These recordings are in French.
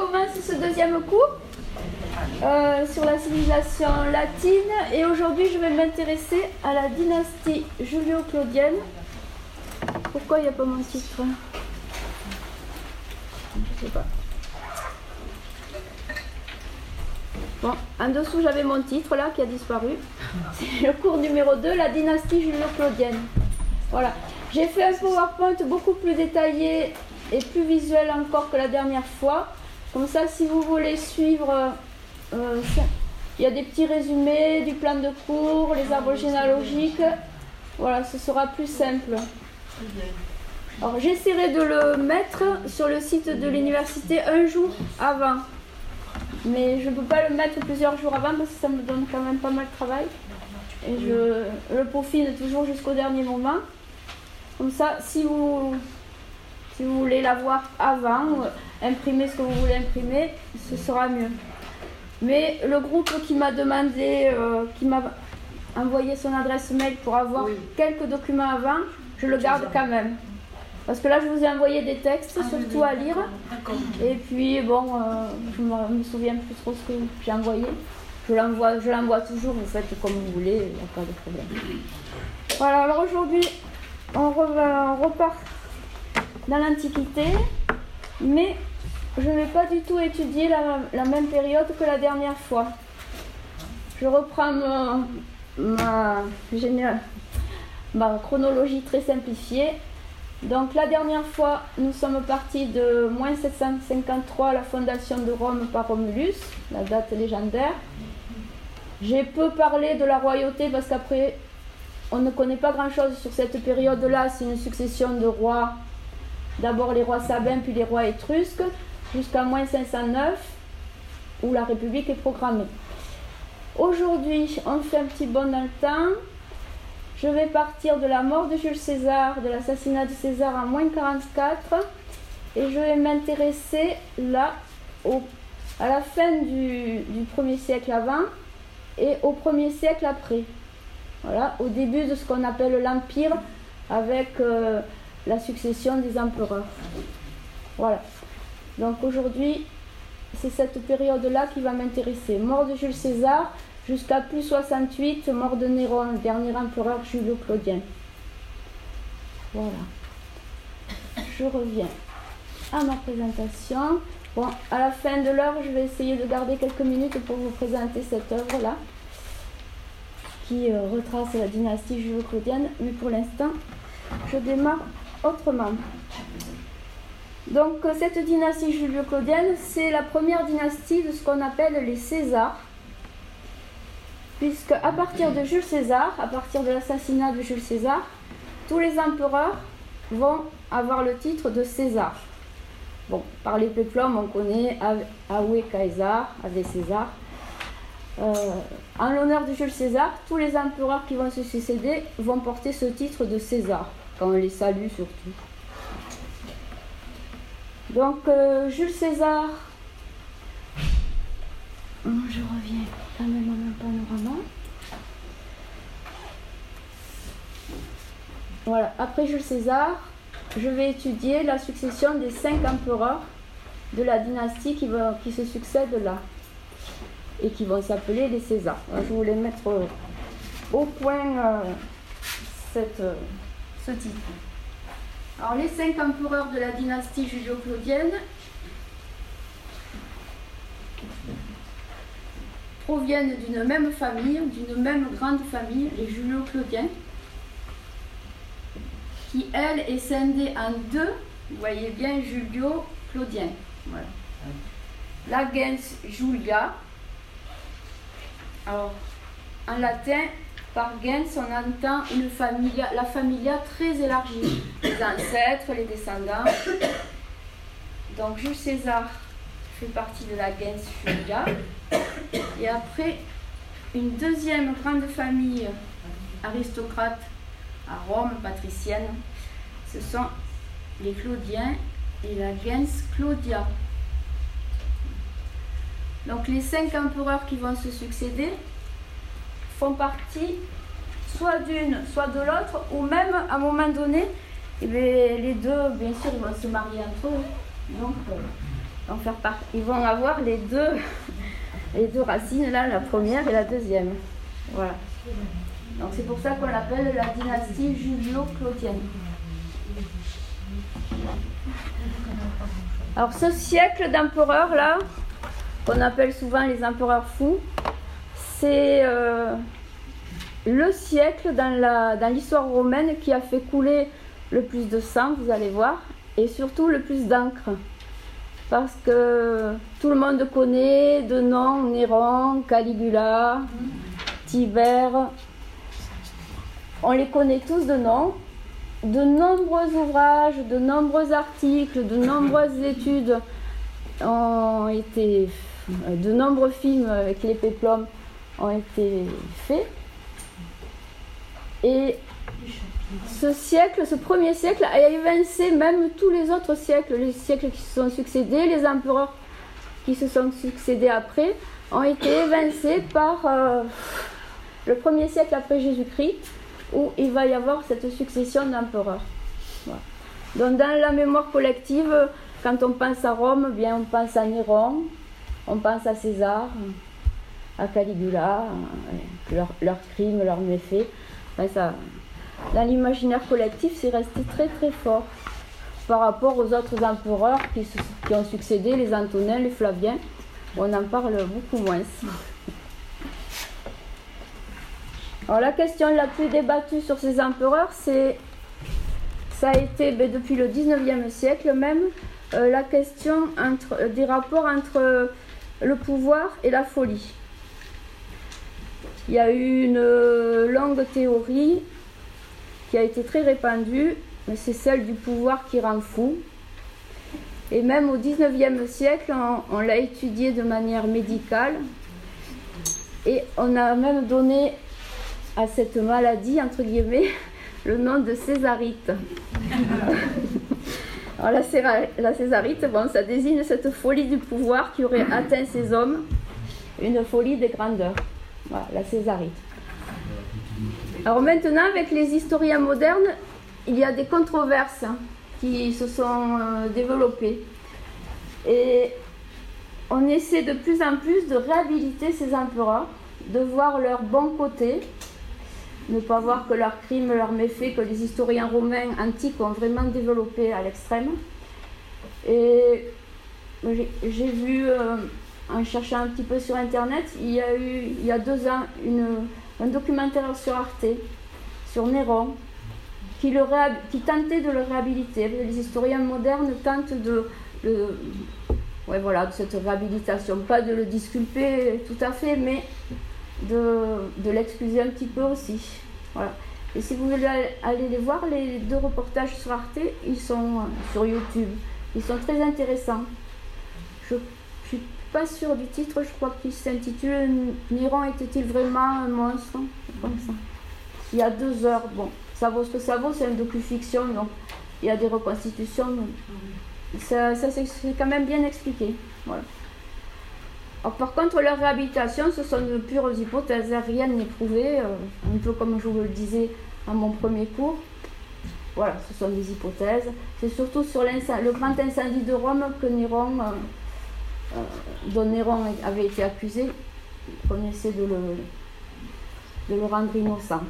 commence ce deuxième cours euh, sur la civilisation latine et aujourd'hui je vais m'intéresser à la dynastie julio-claudienne. Pourquoi il n'y a pas mon titre Je sais pas. Bon, en dessous j'avais mon titre là qui a disparu. C'est le cours numéro 2, la dynastie julio-claudienne. Voilà. J'ai fait un PowerPoint beaucoup plus détaillé et plus visuel encore que la dernière fois. Comme ça, si vous voulez suivre, euh, il y a des petits résumés du plan de cours, les arbres généalogiques. Voilà, ce sera plus simple. Alors j'essaierai de le mettre sur le site de l'université un jour avant. Mais je ne peux pas le mettre plusieurs jours avant parce que ça me donne quand même pas mal de travail. Et je le peaufine toujours jusqu'au dernier moment. Comme ça, si vous, si vous voulez l'avoir avant, imprimer ce que vous voulez imprimer, ce sera mieux. Mais le groupe qui m'a demandé, euh, qui m'a envoyé son adresse mail pour avoir quelques documents avant, je le garde quand même. Parce que là, je vous ai envoyé des textes, ah, surtout à lire. Et puis, bon, euh, je ne me souviens plus trop ce que j'ai envoyé. Je l'envoie toujours, vous faites comme vous voulez, il n'y a pas de problème. Voilà, alors aujourd'hui, on, repart dans l'Antiquité, mais je ne vais pas du tout étudier la, même période que la dernière fois. Je reprends ma, ma chronologie très simplifiée. Donc la dernière fois, nous sommes partis de moins 753, la fondation de Rome par Romulus, la date légendaire. J'ai peu parlé de la royauté parce qu'après, on ne connaît pas grand-chose sur cette période-là. C'est une succession de rois. D'abord les rois sabins, puis les rois étrusques, jusqu'à moins 509, où la République est programmée. Aujourd'hui, on fait un petit bond dans le temps. Je vais partir de la mort de Jules César, de l'assassinat de César en moins 44, et je vais m'intéresser là à la fin du, du premier siècle avant et au premier siècle après. Voilà, au début de ce qu'on appelle l'Empire, avec euh, la succession des empereurs. Voilà. Donc aujourd'hui, c'est cette période-là qui va m'intéresser. Mort de Jules César jusqu'à plus 68, mort de Néron, dernier empereur Julio-Claudien. Voilà. Je reviens à ma présentation. Bon, à la fin de l'heure, je vais essayer de garder quelques minutes pour vous présenter cette œuvre-là qui euh, retrace la dynastie julio-claudienne, mais pour l'instant, je démarre autrement. Donc euh, cette dynastie julio-claudienne, c'est la première dynastie de ce qu'on appelle les Césars, puisque à partir de Jules César, à partir de l'assassinat de Jules César, tous les empereurs vont avoir le titre de César. Bon, par les peuples, on connaît Awe Caesar, Ave César, euh, en l'honneur de Jules César, tous les empereurs qui vont se succéder vont porter ce titre de César, quand on les salue surtout. Donc euh, Jules César, je reviens en un panorama. Voilà, après Jules César, je vais étudier la succession des cinq empereurs de la dynastie qui, se succèdent là et qui vont s'appeler les Césars. je voulais mettre au point euh, euh, ce titre. Alors les cinq empereurs de la dynastie julio-claudienne proviennent d'une même famille, d'une même grande famille, les julio-claudiens, qui elle est scindée en deux, vous voyez bien julio-claudien. Voilà. La gens Julia, alors, en latin, par gens, on entend une la familia très élargie. Ancêtres, les descendants. Donc, Jules César fait partie de la gens Julia. Et après, une deuxième grande famille aristocrate à Rome, patricienne, ce sont les Claudiens et la gens Claudia. Donc les cinq empereurs qui vont se succéder font partie soit d'une, soit de l'autre, ou même à un moment donné, eh les deux, bien sûr, ils vont se marier entre eux. Donc, euh, ils vont avoir les deux, les deux racines là, la première et la deuxième. Voilà. Donc c'est pour ça qu'on l'appelle la dynastie Julio-Claudienne. Alors ce siècle d'empereurs là, qu'on appelle souvent les empereurs fous, c'est euh, le siècle dans l'histoire romaine qui a fait couler le plus de sang, vous allez voir, et surtout le plus d'encre. Parce que tout le monde connaît de noms Néron, Caligula, Tibère. On les connaît tous de nom. De nombreux ouvrages, de nombreux articles, de nombreuses études ont été. De nombreux films avec les péplums ont été faits. Et ce siècle, ce premier siècle, a évincé même tous les autres siècles, les siècles qui se sont succédés, les empereurs qui se sont succédés après, ont été évincés par euh, le premier siècle après Jésus-Christ, où il va y avoir cette succession d'empereurs. Donc dans la mémoire collective, quand on pense à Rome, bien on pense à Néron, on pense à César, à Caligula, leurs crimes, leurs méfaits. ça, dans l'imaginaire collectif, c'est resté très très fort par rapport aux autres empereurs qui, ont succédé, les Antonins, les Flaviens. On en parle beaucoup moins. Alors la question la plus débattue sur ces empereurs, c'est ça a été ben, depuis le 19e siècle même euh, la question entre, euh, des rapports entre le pouvoir et la folie. Il y a eu une longue théorie qui a été très répandue, mais c'est celle du pouvoir qui rend fou. Et même au 19e siècle, on, l'a étudiée de manière médicale. Et on a même donné à cette maladie, entre guillemets, le nom de césarite. Alors la, césarite, bon, ça désigne cette folie du pouvoir qui aurait atteint ces hommes, une folie de grandeur. Voilà, la césarite. Alors maintenant, avec les historiens modernes, il y a des controverses hein, qui se sont euh, développées. Et on essaie de plus en plus de réhabiliter ces empereurs, de voir leur bon côté, ne pas voir que leurs crimes, leurs méfaits, que les historiens romains antiques ont vraiment développé à l'extrême. Et j'ai vu, euh, en cherchant un petit peu sur Internet, il y a eu, il y a deux ans, une un documentaire sur Arte, sur Néron, qui, tentait de le réhabiliter. Les historiens modernes tentent de, ouais, voilà, de cette réhabilitation, pas de le disculper tout à fait, mais de, l'excuser un petit peu aussi. Voilà. Et si vous voulez aller les voir, les deux reportages sur Arte, ils sont sur YouTube. Ils sont très intéressants. Je suis pas sûr du titre, je crois qu'il s'intitule Néron était-il vraiment un monstre. Il y a deux heures, bon, ça vaut ce que ça vaut, c'est un docu-fiction, donc il y a des reconstitutions. ça, ça c'est quand même bien expliqué. Voilà. par contre, leur réhabilitation, ce sont de pures hypothèses, rien n'est prouvé, euh, un peu comme je vous le disais à mon premier cours. Voilà, ce sont des hypothèses. C'est surtout sur le grand incendie de Rome que Néron. Euh, euh, dont Néron avait été accusé, on essaie de le, rendre innocent.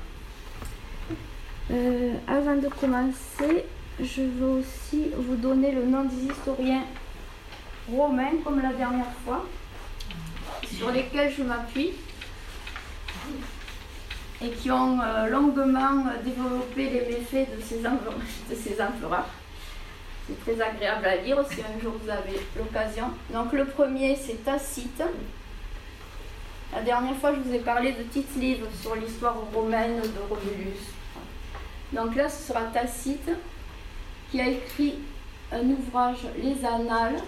Euh, avant de commencer, je veux aussi vous donner le nom des historiens romains, comme la dernière fois, sur lesquels je m'appuie et qui ont euh, longuement développé les méfaits de ces empereurs. C'est très agréable à lire si un jour vous avez l'occasion. Donc le premier, c'est Tacite. La dernière fois, je vous ai parlé de Tite Livre sur l'histoire romaine de Romulus. Donc là, ce sera Tacite qui a écrit un ouvrage, Les Annales,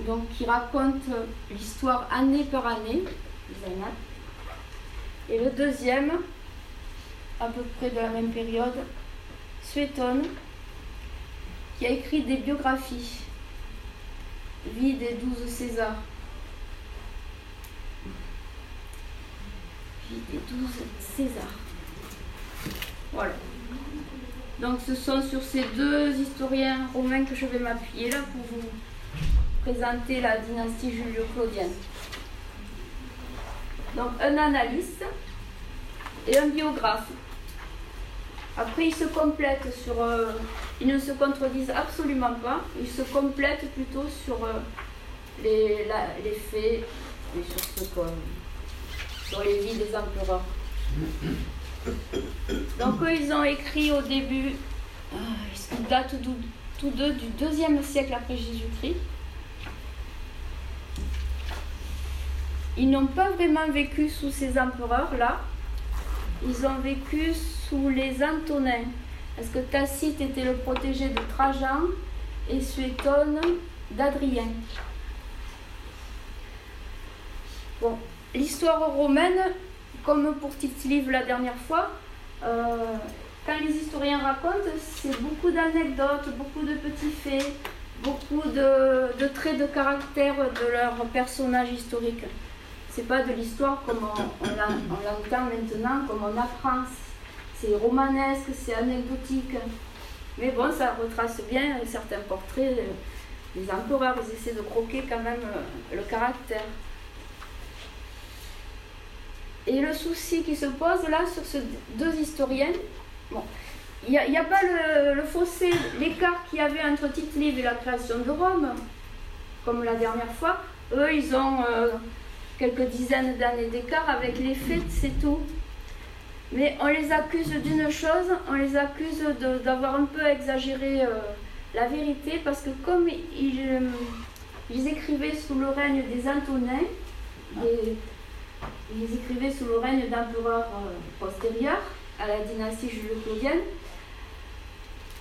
donc qui raconte l'histoire année par année, les Annales. Et le deuxième, à peu près de la même période, Suétone, qui a écrit des biographies. Vie des douze Césars. Vie des douze Césars. Voilà. Donc ce sont sur ces deux historiens romains que je vais m'appuyer là pour vous présenter la dynastie julio-claudienne. Donc un analyste et un biographe. Après, ils se complètent sur. Euh, ils ne se contredisent absolument pas, ils se complètent plutôt sur euh, les, les, faits et sur, ce sur les vies des empereurs. Donc, ils ont écrit au début, euh, ils datent tous deux du deuxième siècle après Jésus-Christ? Ils n'ont pas vraiment vécu sous ces empereurs-là. Ils ont vécu sous les Antonins. Parce que Tacite était le protégé de Trajan et Suétone d'Adrien? L'histoire romaine, comme pour Tite Livre la dernière fois, euh, quand les historiens racontent, c'est beaucoup d'anecdotes, beaucoup de petits faits, beaucoup de, traits de caractère de leurs personnages historiques c'est pas de l'histoire comme on, l'entend maintenant, comme on apprend. C'est romanesque, c'est anecdotique. Mais bon, ça retrace bien certains portraits des empereurs. Ils essaient de croquer quand même euh, le caractère. Et le souci qui se pose là sur ces deux historiens, bon, il n'y a, pas le, fossé, l'écart qu'il y avait entre Tite-Live et la création de Rome, comme la dernière fois. Eux, ils ont euh, quelques dizaines d'années d'écart avec les faits, c'est tout. Mais on les accuse d'une chose, on les accuse d'avoir un peu exagéré euh, la vérité, parce que comme ils, euh, ils, écrivaient sous le règne des Antonins, et ils écrivaient sous le règne d'empereurs euh, postérieurs à la dynastie julio-claudienne,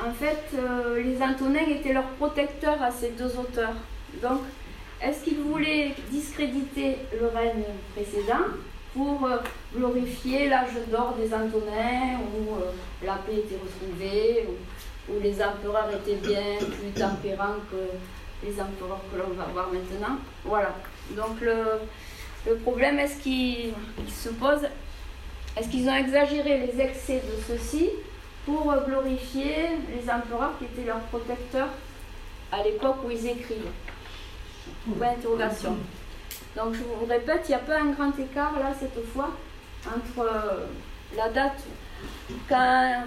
en fait, les Antonins étaient leurs protecteurs à ces deux auteurs. Donc, est-ce qu'il voulait discréditer le règne précédent pour euh, glorifier l'âge d'or des Antonins, où euh, la paix était retrouvée, où, les empereurs étaient bien plus tempérants que les empereurs que l'on va voir maintenant? Voilà. Donc le, problème, est-ce qu'il se pose Est-ce qu'ils ont exagéré les excès de ceux-ci pour euh, glorifier les empereurs qui étaient leurs protecteurs à l'époque où ils écrivent? Donc je vous répète, il n'y a pas un grand écart là cette fois entre euh, la date quand,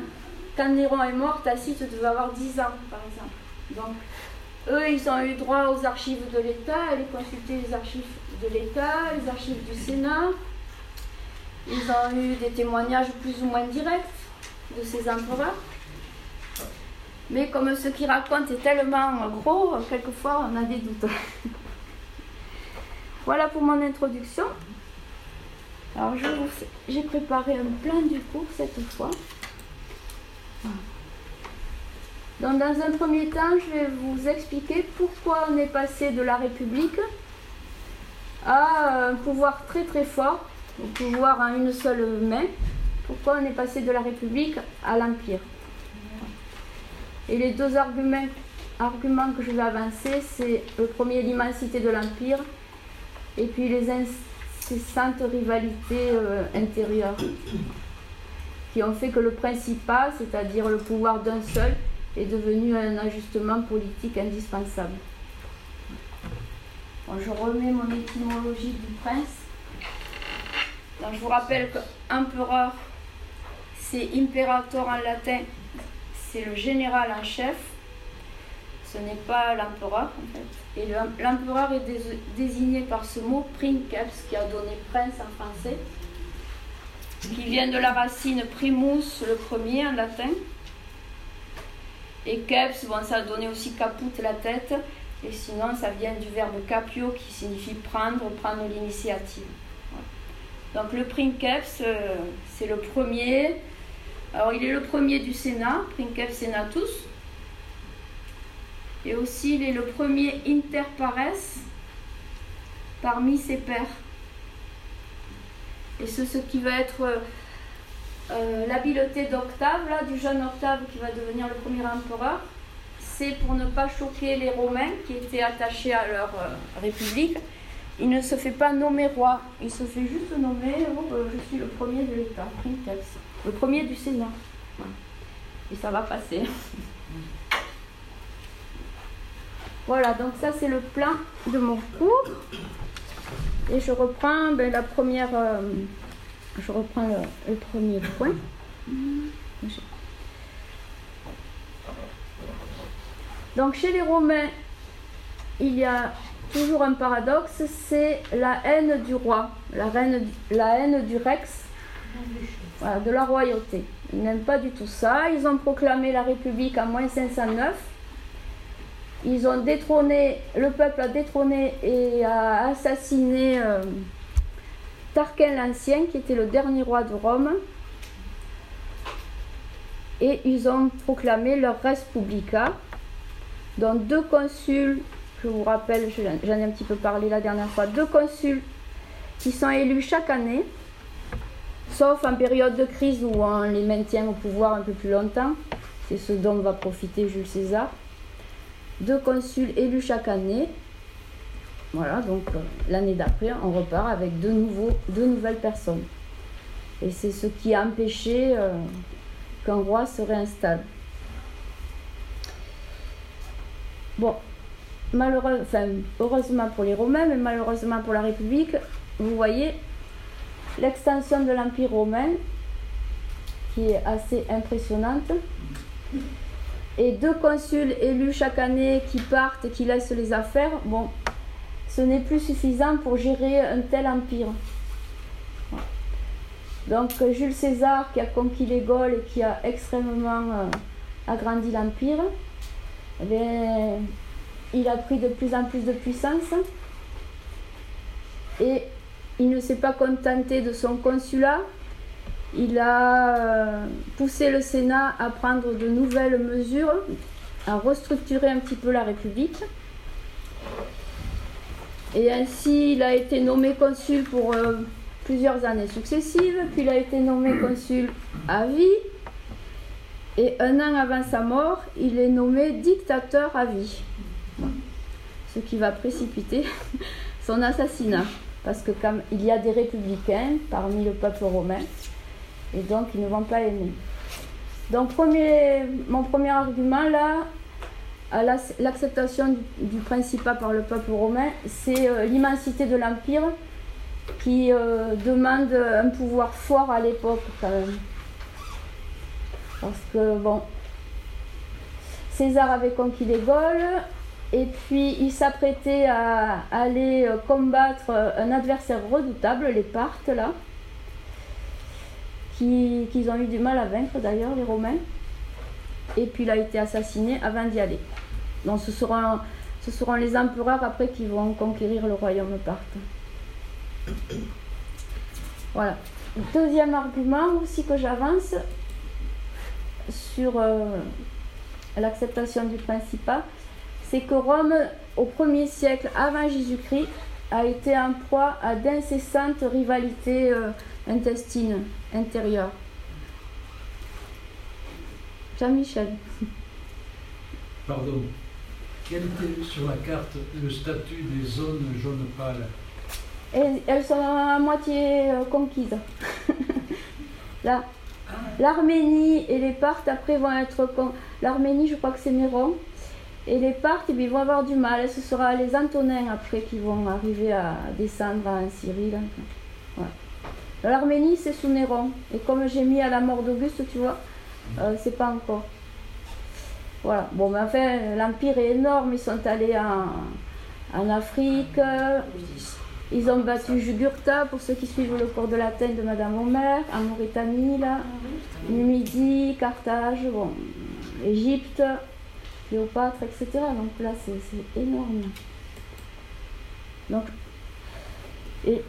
quand Néron est mort, Tacite devait avoir 10 ans par exemple. Donc eux, ils ont eu droit aux archives de l'État, aller consulter les archives de l'État, les archives du Sénat. Ils ont eu des témoignages plus ou moins directs de ces empereurs. Mais comme ce qu'ils racontent est tellement gros, quelquefois on a des doutes. Voilà pour mon introduction. Alors j'ai préparé un plan du cours cette fois. Donc dans un premier temps, je vais vous expliquer pourquoi on est passé de la République à un pouvoir très très fort, au pouvoir en une seule main. Pourquoi on est passé de la République à l'Empire. Et les deux arguments, que je vais avancer, c'est le premier l'immensité de l'Empire et puis les incessantes rivalités euh, intérieures qui ont fait que le principal, c'est-à-dire le pouvoir d'un seul, est devenu un ajustement politique indispensable. je remets mon étymologie du prince. je vous rappelle qu'empereur, c'est imperator en latin, c'est le général en chef. Ce n'est pas l'empereur en fait. Et l'empereur est désigné par ce mot princeps, qui a donné prince en français, qui vient de la racine primus, le premier en latin. Et keps, bon, ça a donné aussi caput, la tête. Et sinon, ça vient du verbe capio, qui signifie prendre, prendre l'initiative. Donc le princeps, euh, c'est le premier. Alors il est le premier du Sénat, princeps senatus. Et aussi, il est le premier inter pares parmi ses pairs. Et c'est ce qui va être euh, euh, l'habileté d'Octave, là, du jeune Octave qui va devenir le premier empereur. C'est pour ne pas choquer les Romains qui étaient attachés à leur euh, république. Il ne se fait pas nommer roi, il se fait juste nommer oh, je suis le premier de l'État, le premier du Sénat. Et ça va passer. Voilà, donc ça c'est le plan de mon cours. Et je reprends ben, la première. euh, je reprends le, le premier point. Donc chez les Romains, il y a toujours un paradoxe, c'est la haine du roi, la, reine, la haine du rex, de la royauté. Ils n'aiment pas du tout ça. Ils ont proclamé la République en moins 509. Ils ont détrôné, le peuple a détrôné et a assassiné euh, Tarquin l'Ancien, qui était le dernier roi de Rome. Et ils ont proclamé leur Respublica, dont deux consuls, je vous rappelle, je- j'en ai un petit peu parlé la dernière fois, deux consuls qui sont élus chaque année, sauf en période de crise où on les maintient au pouvoir un peu plus longtemps. C'est ce dont va profiter Jules César. Deux consuls élus chaque année. Voilà, donc euh, l'année d'après, on repart avec deux, nouvelles personnes. Et c'est ce qui a empêché euh, qu'un roi se réinstalle. Bon, enfin, heureusement pour les Romains, mais malheureusement pour la République, vous voyez l'extension de l'Empire romain qui est assez impressionnante. Et deux consuls élus chaque année qui partent, qui laissent les affaires, bon, ce n'est plus suffisant pour gérer un tel empire. Donc Jules César qui a conquis les Gaules et qui a extrêmement euh, agrandi l'empire, eh il a pris de plus en plus de puissance et il ne s'est pas contenté de son consulat. Il a euh, poussé le Sénat à prendre de nouvelles mesures, à restructurer un petit peu la République. Et ainsi, il a été nommé consul pour euh, plusieurs années successives, puis il a été nommé consul à vie. Et un an avant sa mort, il est nommé dictateur à vie. Ce qui va précipiter son assassinat. Parce que comme il y a des républicains parmi le peuple romain, et donc ils ne vont pas aimer. Donc premier, mon premier argument là, à la- l'acceptation du, du principat par le peuple romain, c'est euh, l'immensité de l'empire qui euh, demande un pouvoir fort à l'époque quand même. Parce que bon, César avait conquis les Gaules et puis il s'apprêtait à aller euh, combattre euh, un adversaire redoutable, les Parthes là, qui- qu'ils ont eu du mal à vaincre d'ailleurs, les Romains. Et puis il a été assassiné avant d'y aller. Donc ce seront, ce seront les empereurs après qui vont conquérir le royaume parthe. Voilà. Deuxième argument aussi que j'avance sur euh, l'acceptation du principat, c'est que Rome, au 1er siècle avant Jésus-Christ, a été en proie à d'incessantes rivalités euh, intestines, intérieures. Jean-Michel. Pardon. Quel était sur la carte le statut des zones jaune pâle Et elles sont à moitié euh, conquises. Là, l'Arménie et les Parthes après vont être l'Arménie, je crois que c'est Néron. Et les Parthes, eh ils vont avoir du mal. Ce sera les Antonins après qui vont arriver à descendre en Syrie. L'Arménie, c'est sous Néron. Et comme j'ai mis à la mort d'Auguste, tu vois, euh, c'est pas encore. Voilà. Bon, mais enfin, l'Empire est énorme. Ils sont allés en, Afrique. Ils ont battu Jugurtha, pour ceux qui suivent le cours de latin de Madame Omer, en Mauritanie, là, Numidie, Carthage, bon, Égypte, Cléopâtre, etc. Donc là, c'est énorme. Donc, et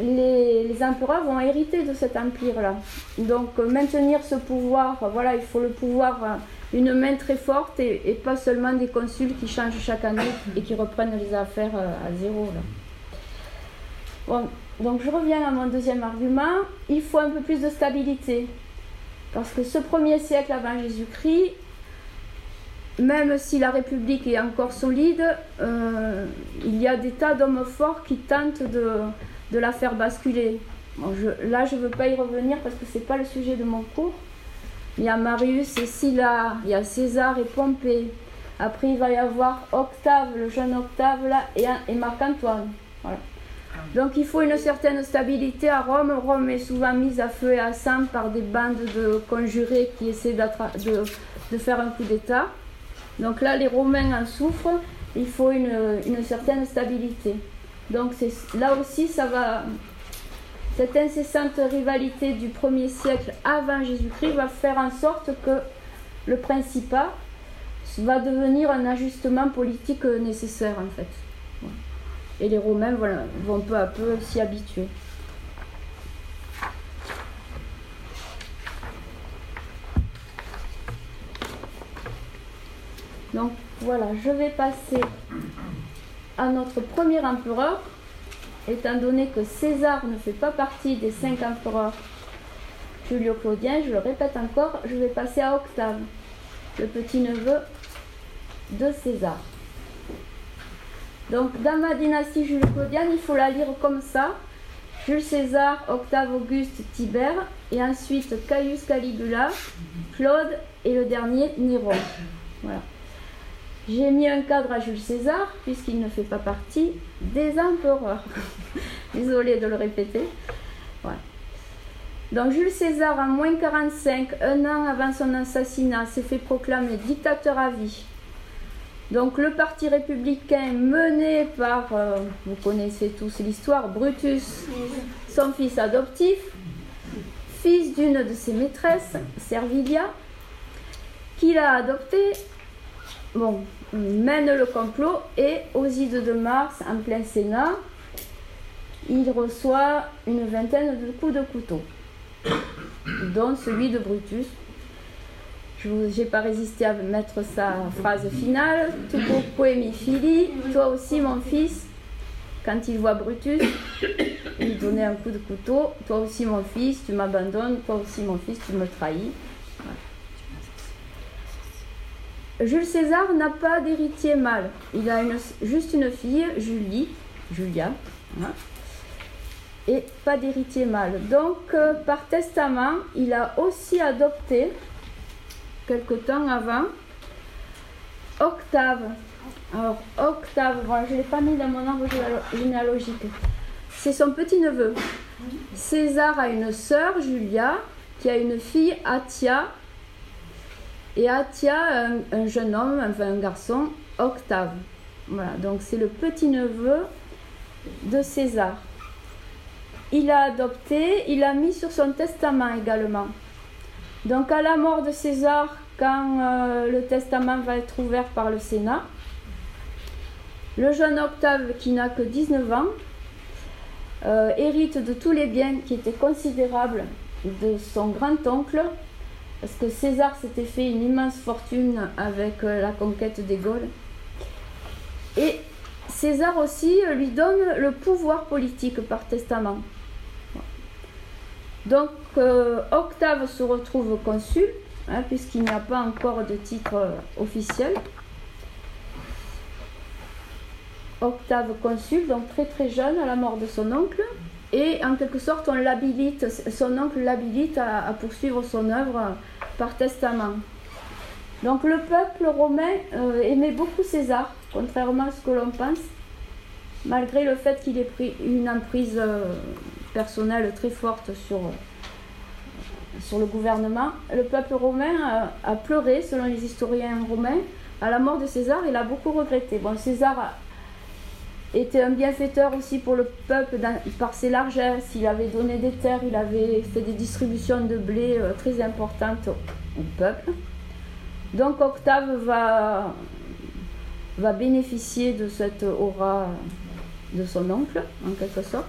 les, empereurs vont hériter de cet empire-là. Donc, euh, maintenir ce pouvoir, voilà, il faut le pouvoir, euh, une main très forte et, pas seulement des consuls qui changent chaque année et qui reprennent les affaires euh, à zéro. Bon, donc je reviens à mon deuxième argument. Il faut un peu plus de stabilité. Parce que ce premier siècle avant Jésus-Christ, même si la République est encore solide, euh, il y a des tas d'hommes forts qui tentent de, la faire basculer. Là, je ne veux pas y revenir parce que ce n'est pas le sujet de mon cours. Il y a Marius et Sylla, il y a César et Pompée, Après, il va y avoir Octave, le jeune Octave là, et, Marc-Antoine. Donc il faut une certaine stabilité à Rome. Rome est souvent mise à feu et à sang par des bandes de conjurés qui essaient de, faire un coup d'État. Donc là, les Romains en souffrent. Il faut une, une certaine stabilité. Donc là aussi, ça va. Cette incessante rivalité du 1er siècle avant Jésus-Christ va faire en sorte que le Principat va devenir un ajustement politique nécessaire en fait. Et les Romains vont peu à peu s'y habituer. Donc voilà, je vais passer à notre premier empereur, étant donné que César ne fait pas partie des cinq empereurs Julio-Claudien, je le répète encore, je vais passer à Octave, le petit-neveu de César. Donc dans ma dynastie Julio-Claudienne, il faut la lire comme ça. Jules César, Octave Auguste, Tibère, et ensuite Caius Caligula, Claude et le dernier Néron. Voilà. J'ai mis un cadre à Jules César, puisqu'il ne fait pas partie des empereurs. Désolée de le répéter. Donc Jules César, en moins 45, un an avant son assassinat, s'est fait proclamer dictateur à vie. Donc le parti républicain mené par, euh, vous connaissez tous l'histoire, Brutus, son fils adoptif, fils d'une de ses maîtresses, Servilia, qu'il a adopté, bon, mène le complot et aux ides de mars, en plein Sénat, il reçoit une vingtaine de coups de couteau, dont celui de Brutus, je n'ai pas résisté à mettre sa phrase finale. Tout mi fili, toi aussi mon fils. Quand il voit Brutus, il donnait un coup de couteau. Toi aussi mon fils, tu m'abandonnes. Toi aussi mon fils, tu me trahis. Jules César n'a pas d'héritier mâle. Il a juste une fille, Julie, Julia, hein, et pas d'héritier mâle. Donc, euh, par testament, il a aussi adopté quelque temps avant. Octave. Alors, Octave, je ne l'ai pas mis dans mon arbre généalogique. C'est son petit-neveu. César a une sœur, Julia, qui a une fille, Atia. Et Atia, un, jeune homme, enfin un garçon, Octave. Voilà, donc c'est le petit-neveu de César. Il a adopté, il a mis sur son testament également. Donc à la mort de César, quand euh, le testament va être ouvert par le Sénat, le jeune Octave, qui n'a que 19 ans, euh, hérite de tous les biens qui étaient considérables de son grand-oncle, parce que César s'était fait une immense fortune avec euh, la conquête des Gaules. Et César aussi lui donne le pouvoir politique par testament. Donc euh, Octave se retrouve consul, hein, puisqu'il n'y a pas encore de titre euh, officiel. Octave consul, donc très très jeune à la mort de son oncle. Et en quelque sorte, on l'habilite, son oncle l'habilite à, poursuivre son œuvre par testament. Donc le peuple romain euh, aimait beaucoup César, contrairement à ce que l'on pense, malgré le fait qu'il ait pris une emprise personnelle très forte sur, sur le gouvernement. Le peuple romain a, pleuré, selon les historiens romains, à la mort de César. Il a beaucoup regretté. Bon, César était un bienfaiteur aussi pour le peuple par ses largesses. Il avait donné des terres, il avait fait des distributions de blé euh, très importantes au, peuple. Donc Octave va, va bénéficier de cette aura de son oncle, en quelque sorte.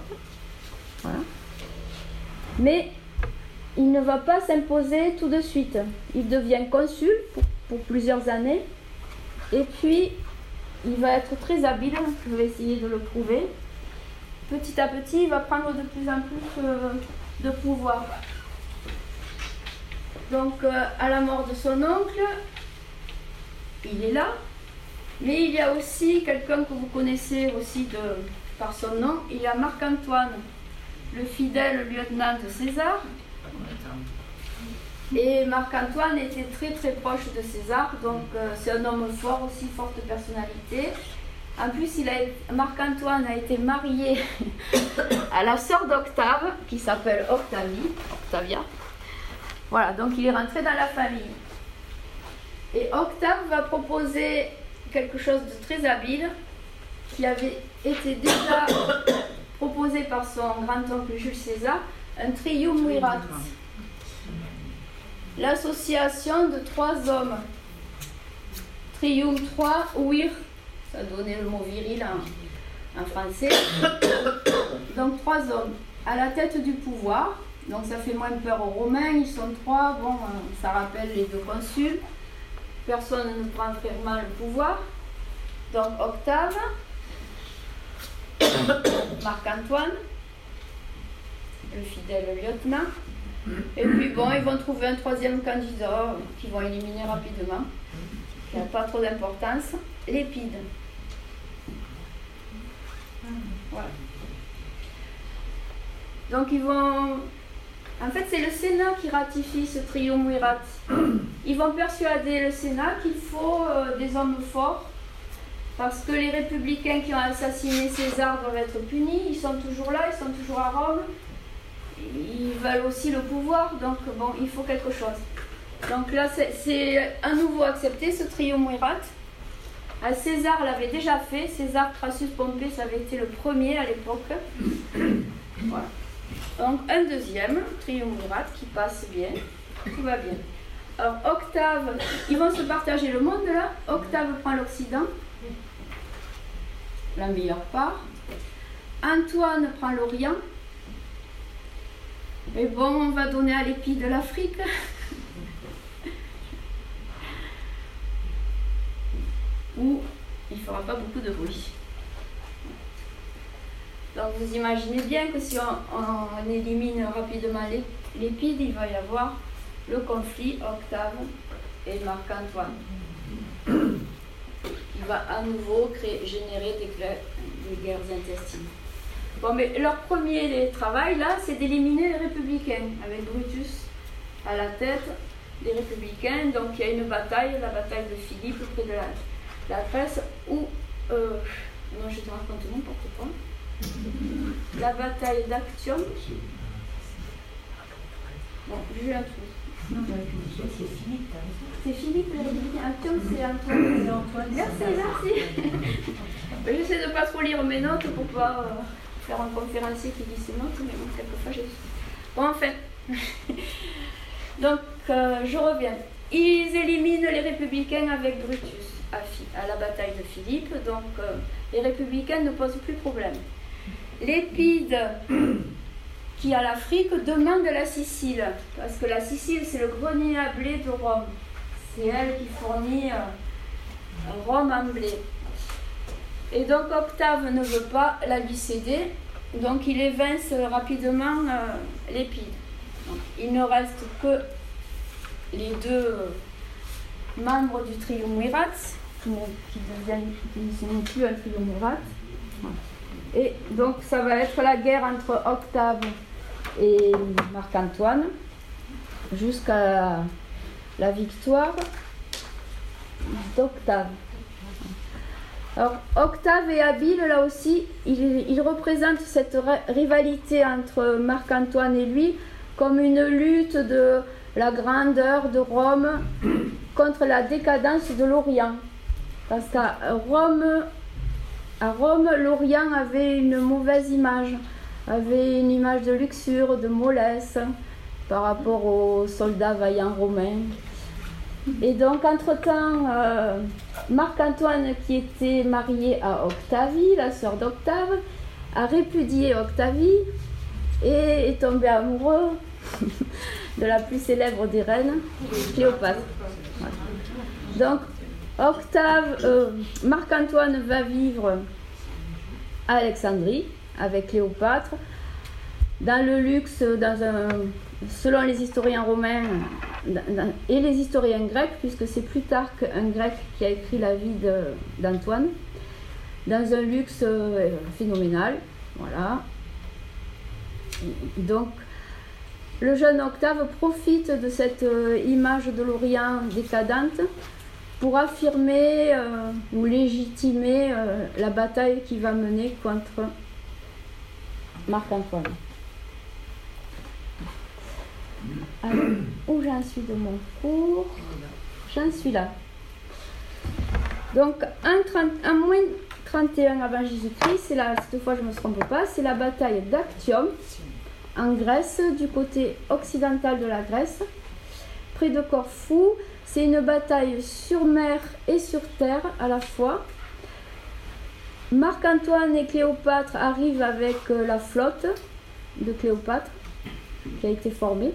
Mais il ne va pas s'imposer tout de suite. Il devient consul pour, plusieurs années. Et puis, il va être très habile. Je vais essayer de le prouver. Petit à petit, il va prendre de plus en plus euh, de pouvoir. Donc, euh, à la mort de son oncle, il est là. Mais il y a aussi quelqu'un que vous connaissez aussi par son nom. Il y a Marc-Antoine le fidèle lieutenant de César. Et Marc-Antoine était très très proche de César, donc euh, c'est un homme fort aussi, forte personnalité. En plus, il a, Marc-Antoine a été marié à la sœur d'Octave, qui s'appelle Octavie, Octavia. Voilà, donc il est rentré dans la famille. Et Octave va proposer quelque chose de très habile, qui avait été déjà proposé par son grand-oncle Jules César, un triumvirat. L'association de trois hommes. Trium 3, wir, ça donnait le mot viril en, en français. Donc trois hommes à la tête du pouvoir. Donc ça fait moins peur aux Romains, ils sont trois. Bon, euh, ça rappelle les deux consuls. Personne ne prend vraiment le pouvoir. Donc Octave, Marc-Antoine, le fidèle lieutenant. Et puis bon, ils vont trouver un troisième candidat qu'ils vont éliminer rapidement, qui n'a pas trop d'importance, l'épide. Voilà. Donc ils vont... En fait, c'est le Sénat qui ratifie ce triumvirat. Ils vont persuader le Sénat qu'il faut euh, des hommes forts parce que les républicains qui ont assassiné César doivent être punis. Ils sont toujours là, ils sont toujours à Rome. Ils veulent aussi le pouvoir, donc bon, il faut quelque chose. Donc là, c'est à nouveau accepté ce triumvirat. À César l'avait déjà fait. César Crassus Pompée, ça avait été le premier à l'époque. Voilà. Donc un deuxième triumvirat qui passe bien, tout va bien. Alors Octave, ils vont se partager le monde là. Octave prend l'Occident, la meilleure part. Antoine prend l'Orient. Mais bon, on va donner à l'épi de l'Afrique. Où il ne fera pas beaucoup de bruit. Donc vous imaginez bien que si on, élimine rapidement l'épide, il va y avoir le conflit Octave et Marc-Antoine. Il va à nouveau créer, générer des, guerres intestines. Bon, mais leur premier travail là, c'est d'éliminer les républicains, avec Brutus à la tête des républicains. Donc il y a une bataille, la bataille de Philippe près de la, la Grèce, où. Euh, non, je te raconte n'importe quoi la bataille d'Actium. Bon, j'ai un trou. C'est Philippe le Actium, c'est Antoine. Antoine. Merci, merci. J'essaie de ne pas trop lire mes notes pour pouvoir euh, faire un conférencier qui ses notes, mais bon, quelquefois j'ai. Bon, enfin. Donc, euh, je reviens. Ils éliminent les républicains avec Brutus à, à la bataille de Philippe, donc euh, les républicains ne posent plus problème. L'Épide qui a l'Afrique demande la Sicile, parce que la Sicile c'est le grenier à blé de Rome. C'est elle qui fournit euh, Rome en blé. Et donc Octave ne veut pas la lui céder, donc il évince rapidement euh, l'Épide. Il ne reste que les deux membres du triumvirat, qui, deviennent, qui ne sont plus un triumvirat. Et donc ça va être la guerre entre Octave et Marc-Antoine jusqu'à la victoire d'Octave. Alors Octave est habile là aussi, il, il représente cette rivalité entre Marc-Antoine et lui comme une lutte de la grandeur de Rome contre la décadence de l'Orient. Parce qu'à Rome, à Rome, l'Orient avait une mauvaise image, avait une image de luxure, de mollesse par rapport aux soldats vaillants romains. Et donc, entre-temps, euh, Marc-Antoine, qui était marié à Octavie, la sœur d'Octave, a répudié Octavie et est tombé amoureux de la plus célèbre des reines, Cléopâtre. Donc, Octave, euh, Marc-Antoine va vivre à Alexandrie avec Cléopâtre, dans le luxe, dans un, selon les historiens romains et les historiens grecs, puisque c'est Plutarque, un grec, qui a écrit la vie d'Antoine, dans un luxe euh, phénoménal. Voilà. Donc, le jeune Octave profite de cette euh, image de l'Orient décadente pour affirmer euh, ou légitimer la bataille qu'il va mener contre Marc-Antoine. Alors, où j'en suis de mon cours? J'en suis là. Donc, un, 30 un moins 31 avant Jésus-Christ, c'est la, cette fois je ne me trompe pas, c'est la bataille d'Actium en Grèce, du côté occidental de la Grèce, près de Corfou. C'est une bataille sur mer et sur terre à la fois. Marc-Antoine et Cléopâtre arrivent avec euh, la flotte de Cléopâtre qui a été formée.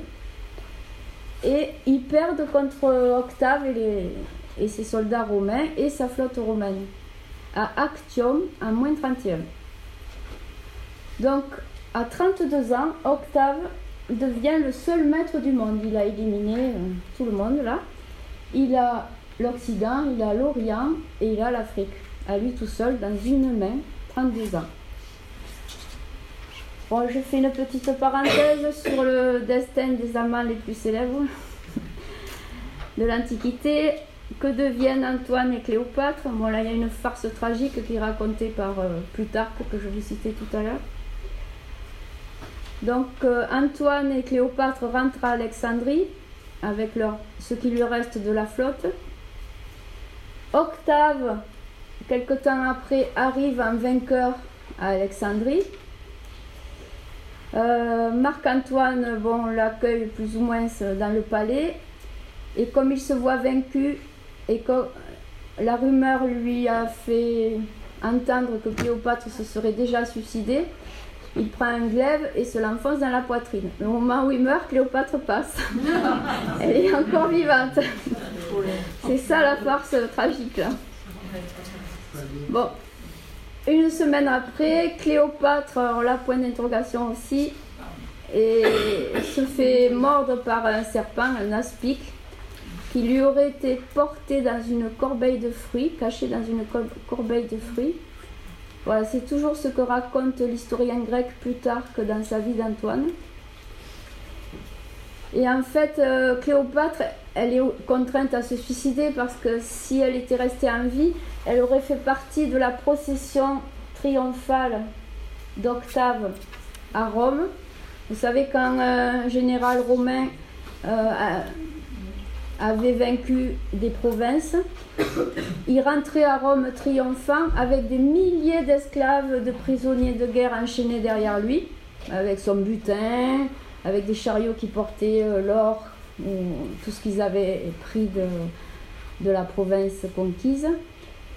Et ils perdent contre Octave et, ses soldats romains et sa flotte romaine à Actium en moins 31. Donc à 32 ans, Octave devient le seul maître du monde. Il a éliminé euh, tout le monde là. Il a l'Occident, il a l'Orient et il a l'Afrique. À lui tout seul, dans une main, 32 ans. Je fais une petite parenthèse sur le destin des amants les plus célèbres de l'Antiquité. Que deviennent Antoine et Cléopâtre? Bon, là, il y a une farce tragique qui est racontée par euh, Plutarque, que je vous citais tout à l'heure. Donc euh, Antoine et Cléopâtre rentrent à Alexandrie avec ce qui lui reste de la flotte. Octave, quelque temps après, arrive en vainqueur à Alexandrie. Euh, Marc-Antoine bon, l'accueille plus ou moins dans le palais. Et comme il se voit vaincu et que la rumeur lui a fait entendre que Cléopâtre se serait déjà suicidée, il prend un glaive et se l'enfonce dans la poitrine. Le moment où il meurt, Cléopâtre passe. Elle est encore vivante. C'est ça la farce tragique. Là. Bon. Une semaine après, Cléopâtre, on l'a point d'interrogation aussi, et se fait mordre par un serpent, un aspic, qui lui aurait été porté dans une corbeille de fruits, caché dans une corbeille de fruits. Voilà, c'est toujours ce que raconte l'historien grec Plutarque dans sa vie d'Antoine. Et en fait, euh, Cléopâtre, elle est contrainte à se suicider parce que si elle était restée en vie, elle aurait fait partie de la procession triomphale d'Octave à Rome. Vous savez, quand un général romain euh, avait vaincu des provinces. Il rentrait à Rome triomphant avec des milliers d'esclaves, de prisonniers de guerre enchaînés derrière lui, avec son butin, avec des chariots qui portaient euh, l'or, tout ce qu'ils avaient pris de, de la province conquise.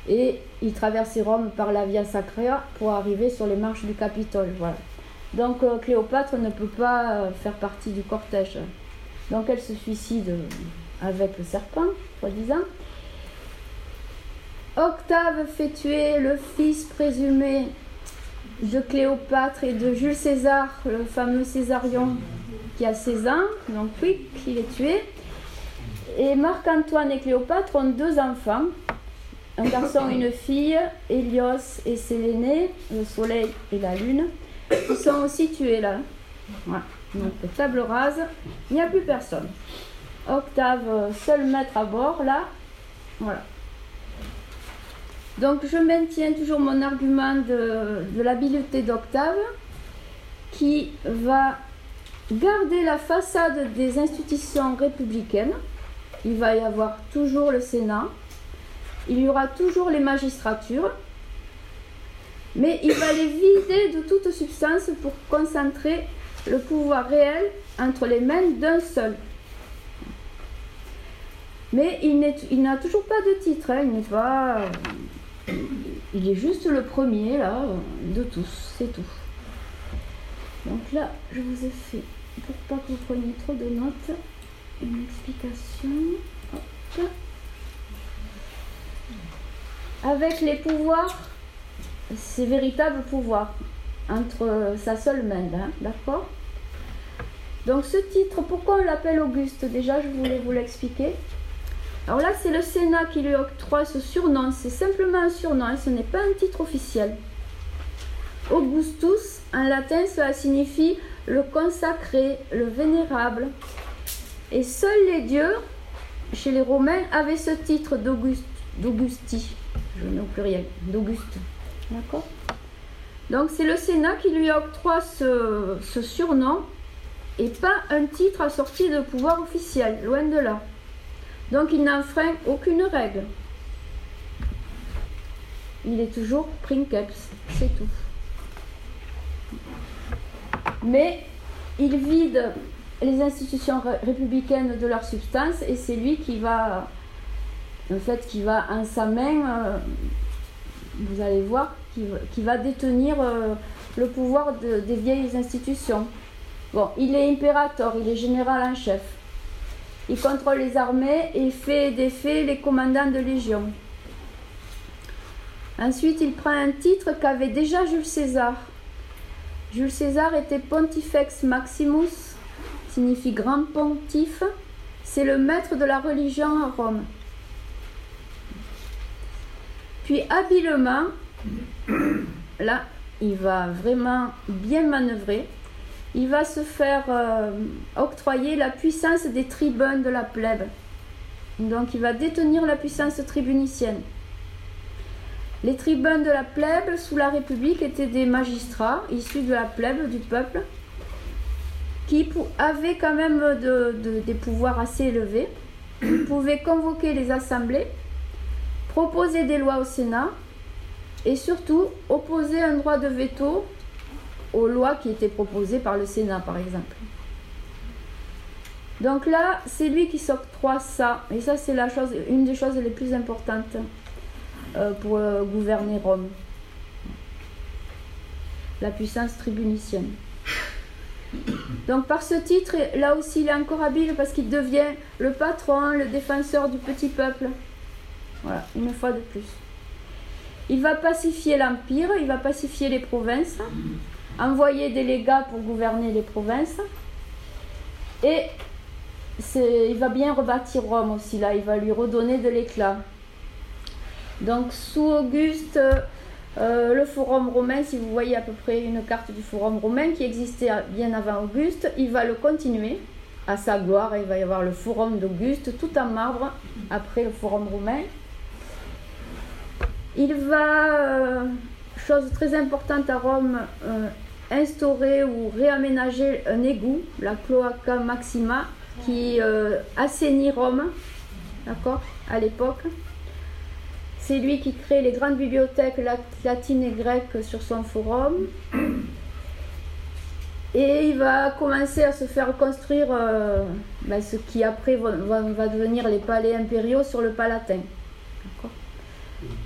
Et il traversait Rome par la Via Sacra pour arriver sur les marches du Capitole. Voilà. Donc euh, Cléopâtre ne peut pas euh, faire partie du cortège. Donc elle se suicide avec le serpent, soi-disant. Octave fait tuer le fils présumé de Cléopâtre et de Jules César, le fameux Césarion qui a 16 ans, donc oui, il est tué. Et Marc-Antoine et Cléopâtre ont deux enfants, un garçon et une fille, Hélios et Sélénée, le soleil et la lune, qui sont aussi tués là. Voilà. Donc table rase, il n'y a plus personne. Octave, seul maître à bord, là. Voilà. Donc je maintiens toujours mon argument de, de l'habileté d'Octave qui va garder la façade des institutions républicaines. Il va y avoir toujours le Sénat, il y aura toujours les magistratures, mais il va les vider de toute substance pour concentrer le pouvoir réel entre les mains d'un seul. Mais il n'a toujours pas de titre, hein, il n'est pas. Il est juste le premier là de tous, c'est tout. Donc là, je vous ai fait, pour pas que vous preniez trop de notes, une explication. Avec les pouvoirs, ces véritables pouvoirs, entre sa seule main, hein, d'accord? Donc ce titre, pourquoi on l'appelle Auguste? Déjà, je voulais vous l'expliquer. Alors là, c'est le Sénat qui lui octroie ce surnom. C'est simplement un surnom, hein, ce n'est pas un titre officiel. Augustus, en latin, cela signifie le consacré, le vénérable. Et seuls les dieux, chez les Romains, avaient ce titre d'Auguste, d'Augusti, je mets au pluriel, d'Auguste. D'accord? Donc c'est le Sénat qui lui octroie ce, surnom et pas un titre assorti de pouvoir officiel, loin de là. Donc il n'enfreint aucune règle. Il est toujours princeps, c'est tout. Mais il vide les institutions républicaines de leur substance et c'est lui qui va, en fait, qui va en sa main, euh, vous allez voir, qui, va détenir euh, le pouvoir des vieilles institutions. Bon, il est impérator, il est général en chef. Il contrôle les armées et fait des faits les commandants de légion. Ensuite, il prend un titre qu'avait déjà Jules César. Jules César était Pontifex Maximus, signifie grand pontife. C'est le maître de la religion à Rome. Puis habilement, là, il va vraiment bien manœuvrer il va se faire euh, octroyer la puissance des tribunes de la plèbe. Donc il va détenir la puissance tribunicienne. Les tribunes de la plèbe sous la République étaient des magistrats issus de la plèbe, du peuple, qui avaient quand même des pouvoirs assez élevés. Ils pouvaient convoquer les assemblées, proposer des lois au Sénat et surtout opposer un droit de veto aux lois qui étaient proposées par le Sénat, par exemple. Donc là, c'est lui qui s'octroie ça. Et ça, c'est une des choses les plus importantes pour euh, gouverner Rome. La puissance tribunicienne. Donc par ce titre, là aussi, il est encore habile parce qu'il devient le patron, le défenseur du petit peuple. Voilà, une fois de plus. Il va pacifier l'Empire, il va pacifier les provinces envoyer des légats pour gouverner les provinces. Et il va bien rebâtir Rome aussi, là, il va lui redonner de l'éclat. Donc sous Auguste, euh, le forum romain, si vous voyez à peu près une carte du forum romain qui existait bien avant Auguste, il va le continuer à sa gloire. Il va y avoir le forum d'Auguste tout en marbre après le forum romain. Il va, euh, chose très importante à Rome, euh, instaurer ou réaménager un égout, la cloaca maxima, qui assainit Rome, d'accord, à l'époque. C'est lui qui crée les grandes bibliothèques latines et grecques sur son forum. Et il va commencer à se faire construire euh, ben, ce qui après va, va, devenir les palais impériaux sur le Palatin.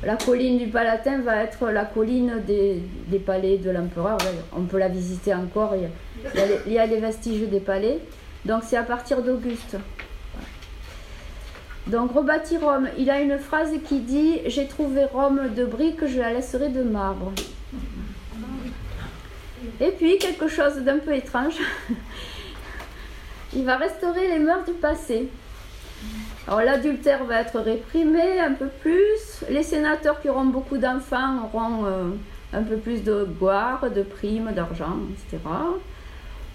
La colline du Palatin va être la colline des, palais de l'empereur. On peut la visiter encore. Il y, a, les, vestiges des palais. Donc c'est à partir d'Auguste. Donc rebâtir Rome. Il a une phrase qui dit J'ai trouvé Rome de briques, je la laisserai de marbre. Et puis quelque chose d'un peu étrange. Il va restaurer les mœurs du passé. Alors l'adultère va être réprimé un peu plus. Les sénateurs qui auront beaucoup d'enfants auront euh, un peu plus de gloire, de primes, d'argent, etc.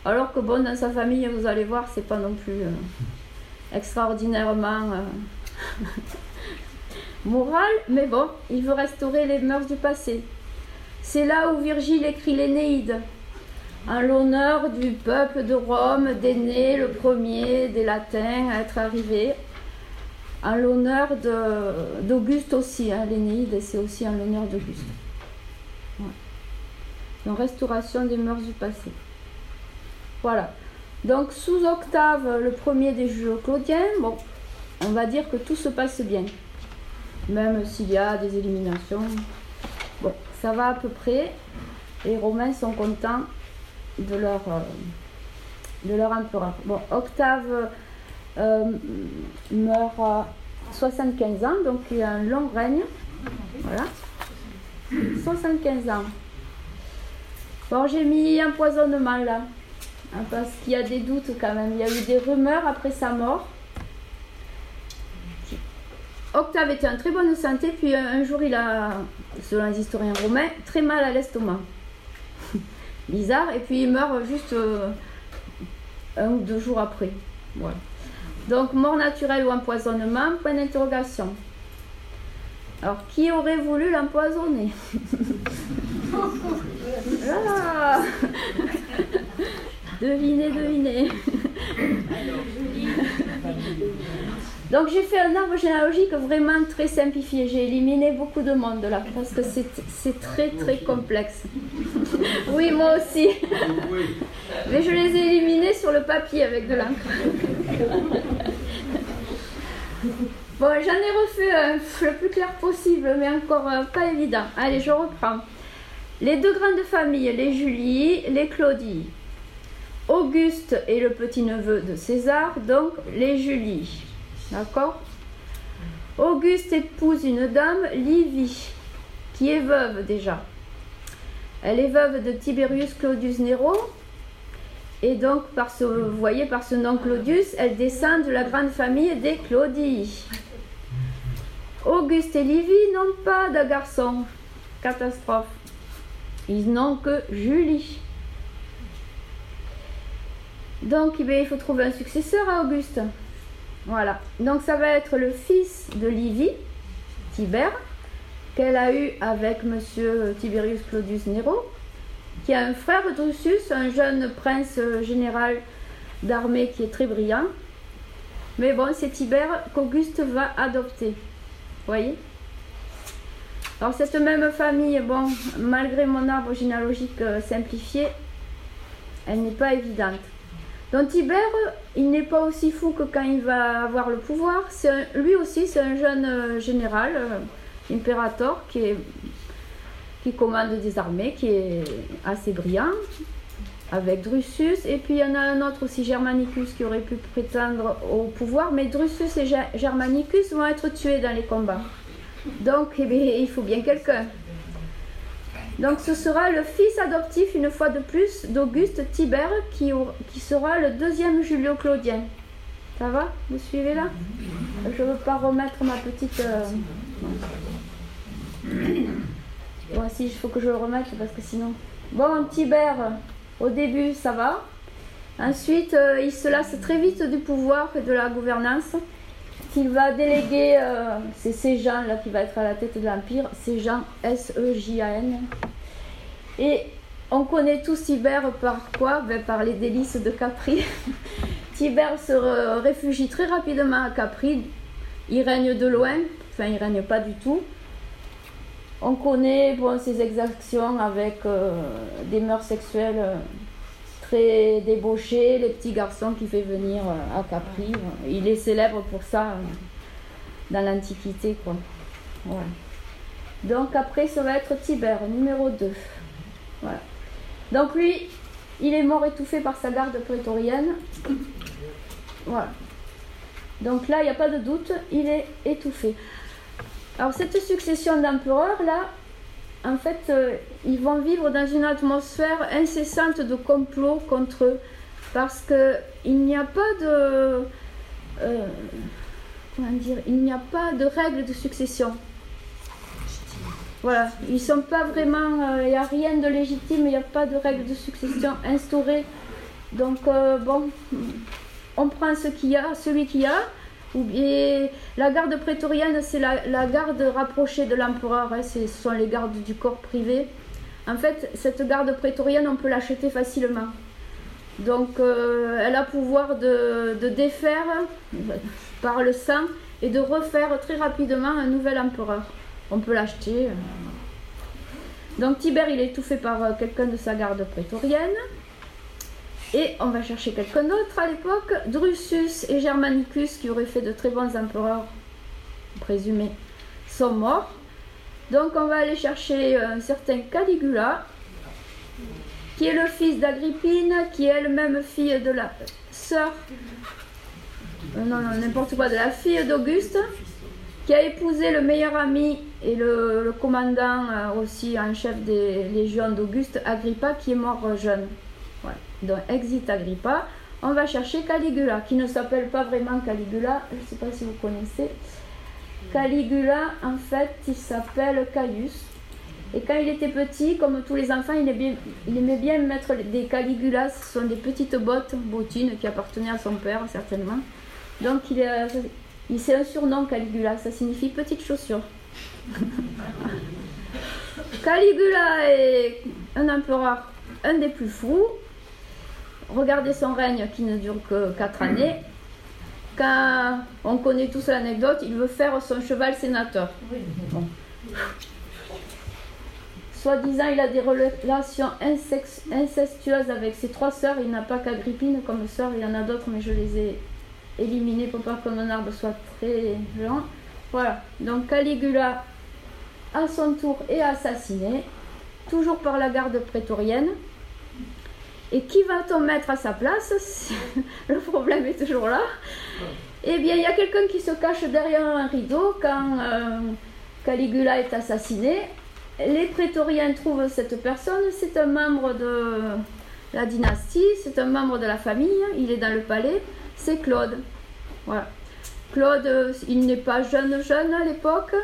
Alors que bon, dans sa famille, vous allez voir, c'est pas non plus euh, extraordinairement euh, moral, mais bon, il veut restaurer les mœurs du passé. C'est là où Virgile écrit l'Énéide, en l'honneur du peuple de Rome, d'aîné, le premier des Latins à être arrivé en l'honneur d'Auguste aussi, hein, l'Énéide, c'est aussi en l'honneur d'Auguste. Donc restauration des mœurs du passé. Voilà. Donc sous Octave, le premier des juges claudiens, bon, on va dire que tout se passe bien. Même s'il y a des éliminations. Bon, ça va à peu près. Les Romains sont contents de leur, euh, de leur empereur. Bon, Octave euh, meurt à 75 ans, donc il a un long règne. Voilà. 75 ans. Bon, j'ai mis empoisonnement là, hein, parce qu'il y a des doutes quand même. Il y a eu des rumeurs après sa mort. Octave était en très bonne santé, puis un jour il a, selon les historiens romains, très mal à l'estomac. bizarre, et puis il meurt juste un ou deux jours après. Voilà. Donc, mort naturelle ou empoisonnement, point d'interrogation. Alors, qui aurait voulu l'empoisonner? Ah Devinez, devinez. Donc j'ai fait un arbre généalogique vraiment très simplifié. J'ai éliminé beaucoup de monde là parce que c'est très très complexe. oui, moi aussi. Mais je les ai éliminés sur le papier avec de l'encre. Bon, j'en ai refait un, le plus clair possible, mais encore euh, pas évident. Allez, je reprends. Les deux grandes familles, les Julie, les Claudie. Auguste est le petit-neveu de César, donc les Julie. D'accord? Auguste épouse une dame, Livie, qui est veuve déjà. Elle est veuve de Tiberius Claudius Nero. Et donc, par ce, vous voyez, par ce nom Claudius, elle descend de la grande famille des Claudii. Auguste et Livie n'ont pas de garçon. Catastrophe. Ils n'ont que Julie. Donc, eh il faut trouver un successeur à Auguste. Voilà. Donc, ça va être le fils de Livie, Tibère, qu'elle a eu avec monsieur Tiberius Claudius Nero, qui a un frère Drusus, un jeune prince général d'armée qui est très brillant. Mais bon, c'est Tibère qu'Auguste va adopter voyez? Alors cette même famille, bon, malgré mon arbre généalogique euh, simplifié, elle n'est pas évidente. Donc Tibère, il n'est pas aussi fou que quand il va avoir le pouvoir. lui aussi, c'est un jeune euh, général, euh, impérator, qui, commande des armées, qui est assez brillant, avec Drusus. Et puis il y en a un autre aussi, Germanicus, qui aurait pu prétendre au pouvoir. Mais Drusus et Germanicus vont être tués dans les combats. Donc eh il faut bien quelqu'un. Donc ce sera le fils adoptif, une fois de plus, d'Auguste Tibère, qui, qui sera le deuxième Julio-Claudien. Ça va? Vous suivez là? Je ne veux pas remettre ma petite... Euh... Bon, si, il faut que je le remette parce que sinon... Bon, Tibère, au début, ça va. Ensuite, euh, il se lasse très vite du pouvoir et de la gouvernance. Qu'il va déléguer, euh, c'est ces gens là qui va être à la tête de l'Empire, ces gens S-E-J-A-N. Et on connaît tous Tibère par quoi? Ben, Par les délices de Capri. Tibère se réfugie très rapidement à Capri. Il règne de loin, enfin il règne pas du tout. On connaît ses exactions avec euh, des mœurs sexuelles euh, très débauchées, les petits garçons qu'il fait venir euh, à Capri. Il est célèbre pour ça dans l'Antiquité. Quoi. Donc après, ça va être Tibère, numéro 2. Voilà. Donc lui, il est mort étouffé par sa garde prétorienne. Voilà. Donc là, il n'y a pas de doute, il est étouffé. Alors cette succession d'empereurs là, en fait, euh, ils vont vivre dans une atmosphère incessante de complot contre eux, parce que il n'y a pas de euh, comment dire, il n'y a pas de règles de succession. Voilà, ils sont pas vraiment, euh, il n'y a rien de légitime, il n'y a pas de règles de succession instaurées. Donc bon, on prend ce qu'il y a, celui qu'il y a. Et la garde prétorienne, c'est la, garde rapprochée de l'empereur, hein, ce sont les gardes du corps privé. En fait, cette garde prétorienne, on peut l'acheter facilement. Donc, euh, elle a pouvoir de, défaire par le sang et de refaire très rapidement un nouvel empereur. On peut l'acheter. Donc, Tibère, il est étouffé par euh, quelqu'un de sa garde prétorienne. Et on va chercher quelqu'un d'autre à l'époque. Drusus et Germanicus, qui auraient fait de très bons empereurs présumés, sont morts. Donc on va aller chercher un certain Caligula, qui est le fils d'Agrippine, qui est elle-même fille de la sœur, euh, non, non, n'importe quoi, de la fille d'Auguste, qui a épousé le meilleur ami et le, commandant euh, aussi en chef des légions d'Auguste, Agrippa, qui est mort jeune donc Exit Agrippa, on va chercher Caligula, qui ne s'appelle pas vraiment Caligula, je ne sais pas si vous connaissez. Caligula, en fait, il s'appelle Caius. Et quand il était petit, comme tous les enfants, il aimait, bien mettre des caligulas, ce sont des petites bottes, bottines, qui appartenaient à son père, certainement. Donc il c'est un surnom Caligula, ça signifie petite chaussure. Caligula est un empereur, un des plus fous. Regardez son règne qui ne dure que 4 années. Quand on connaît tous l'anecdote, il veut faire son cheval sénateur. Soi-disant, il a des relations incestueuses avec ses trois sœurs. Il n'a pas qu'Agrippine comme sœur, il y en a d'autres, mais je les ai éliminées pour pas que mon arbre soit très lent. Voilà, donc Caligula, à son tour, est assassiné, toujours par la garde prétorienne. Et qui va-t-on mettre à sa place Le problème est toujours là? Eh bien, il y a quelqu'un qui se cache derrière un rideau quand euh, Caligula est assassiné les prétoriens trouvent cette personne, c'est un membre de la dynastie, c'est un membre de la famille, il est dans le palais, c'est Claude. Voilà. Claude, il n'est pas jeune jeune à l'époque,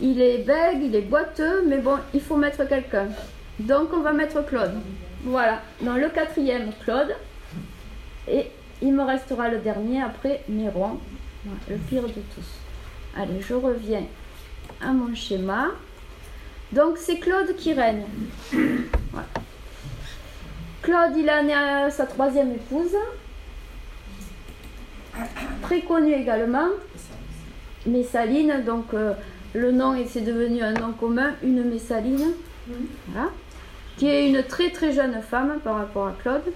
il est bègue, il est boiteux, mais bon, il faut mettre quelqu'un. Donc on va mettre Claude. Voilà, dans le quatrième, Claude. Et il me restera le dernier après, Néron, le pire de tous. Allez, je reviens à mon schéma. Donc c'est Claude qui règne. Claude, il a sa troisième épouse, très connue également, Messaline, donc euh, le nom c'est devenu un nom commun, une Messaline, qui est une très très jeune femme par rapport à Claude,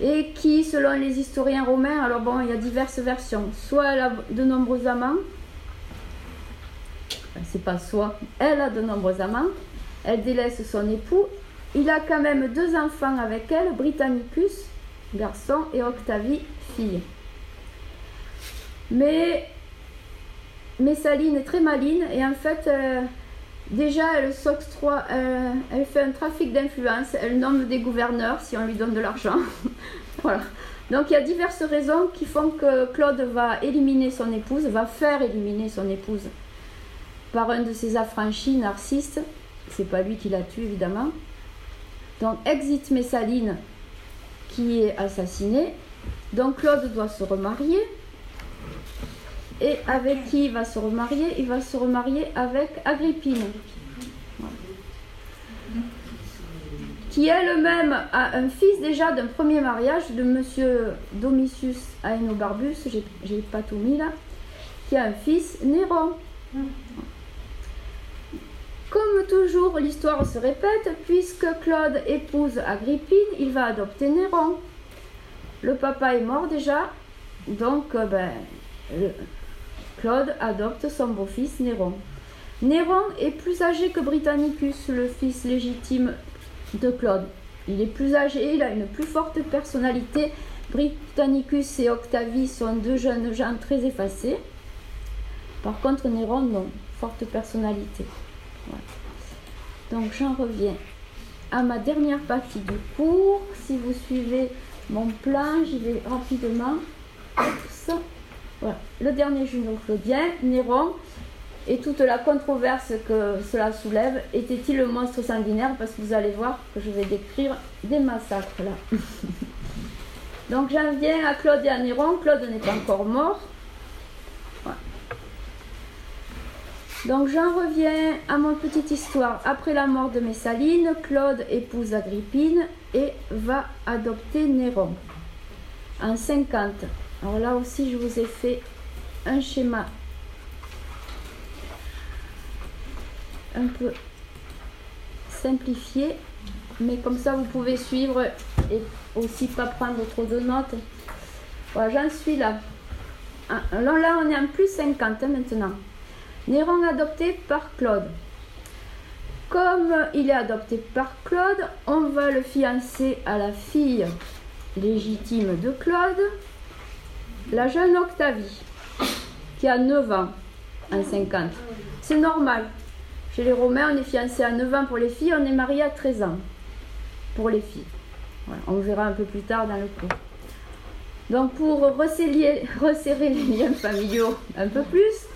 et qui, selon les historiens romains, alors bon, il y a diverses versions, soit elle a de nombreux amants, c'est pas soi, elle a de nombreux amants, elle délaisse son époux, il a quand même deux enfants avec elle, Britannicus, garçon, et Octavie, fille. Mais Messaline est très maline et en fait, euh, déjà, euh, elle fait un trafic d'influence, elle nomme des gouverneurs si on lui donne de l'argent. Donc il y a diverses raisons qui font que Claude va éliminer son épouse, va faire éliminer son épouse par un de ses affranchis, Narcisse. C'est pas lui qui l'a tué, évidemment. Donc, exit Messaline, qui est assassinée. Donc, Claude doit se remarier. Et avec qui il va se remarier? Il va se remarier avec Agrippine. Qui elle-même a un fils déjà d'un premier mariage de monsieur Domitius Aenobarbus, j'ai pas tout mis là, qui a un fils, Néron. Comme toujours, l'histoire se répète, puisque Claude épouse Agrippine, il va adopter Néron. Le papa est mort déjà, donc euh, ben, Claude adopte son beau-fils Néron. Néron est plus âgé que Britannicus, le fils légitime de Claude. Il est plus âgé, il a une plus forte personnalité. Britannicus et Octavie sont deux jeunes gens très effacés. Par contre, Néron, non, forte personnalité. Donc j'en reviens à ma dernière partie du cours. Si vous suivez mon plan, j'y vais rapidement. Le dernier juno claudien, Néron, et toute la controverse que cela soulève. Était-il le monstre sanguinaire? Parce que vous allez voir que je vais décrire des massacres là. Donc j'en viens à Claude et à Néron. Claude n'est pas encore mort. Donc j'en reviens à mon petite histoire. Après la mort de Messaline, Claude épouse Agrippine et va adopter Néron en 50. Alors là aussi, je vous ai fait un schéma un peu simplifié, mais comme ça vous pouvez suivre et aussi pas prendre trop de notes. Voilà, j'en suis là. Alors là, on est en plus 50 hein, maintenant. Néron adopté par Claude. Comme il est adopté par Claude, on va le fiancer à la fille légitime de Claude, la jeune Octavie, qui a 9 ans en 50. C'est normal. Chez les Romains, on est fiancé à 9 ans pour les filles, on est marié à 13 ans pour les filles. on verra un peu plus tard dans le cours. Donc pour resserrer, les liens familiaux un peu plus,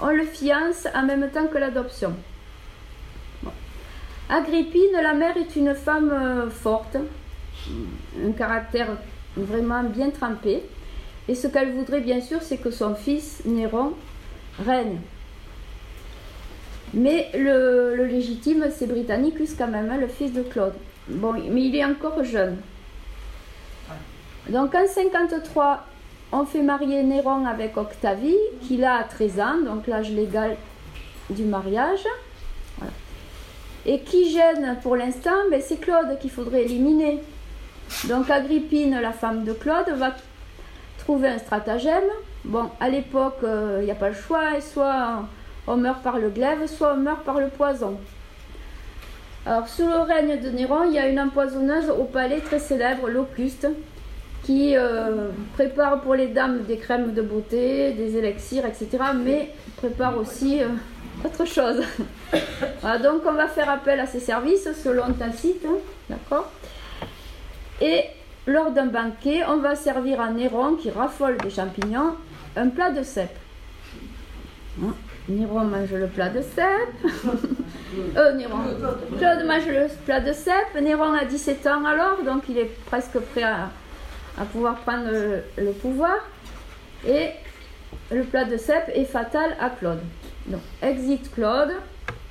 on le fiance en même temps que l'adoption. Agrippine, la mère, est une femme euh, forte, un caractère vraiment bien trempé. Et ce qu'elle voudrait bien sûr, c'est que son fils Néron règne. Mais le, légitime, c'est Britannicus quand même, le fils de Claude. Bon, mais il est encore jeune. Donc en 53, on fait marier Néron avec Octavie, qui a 13 ans, donc l'âge légal du mariage. Et qui gêne pour l'instant ben, C'est Claude qu'il faudrait éliminer. Donc Agrippine, la femme de Claude, va un stratagème. Bon, à l'époque, il euh, n'y a pas le choix, soit on meurt par le glaive, soit on meurt par le poison. Alors, sous le règne de Néron, il y a une empoisonneuse au palais très célèbre, Locuste, qui euh, prépare pour les dames des crèmes de beauté, des élixirs, etc., mais prépare aussi euh, autre chose. donc, on va faire appel à ses services selon Tacite, hein, d'accord Et lors d'un banquet, on va servir à Néron, qui raffole des champignons, un plat de cèpe. Hein Néron mange le plat de cèpe. euh, Néron. Claude mange le plat de cèpe. Néron a 17 ans alors, donc il est presque prêt à, pouvoir prendre le, pouvoir. Et le plat de cèpe est fatal à Claude. Donc, exit Claude.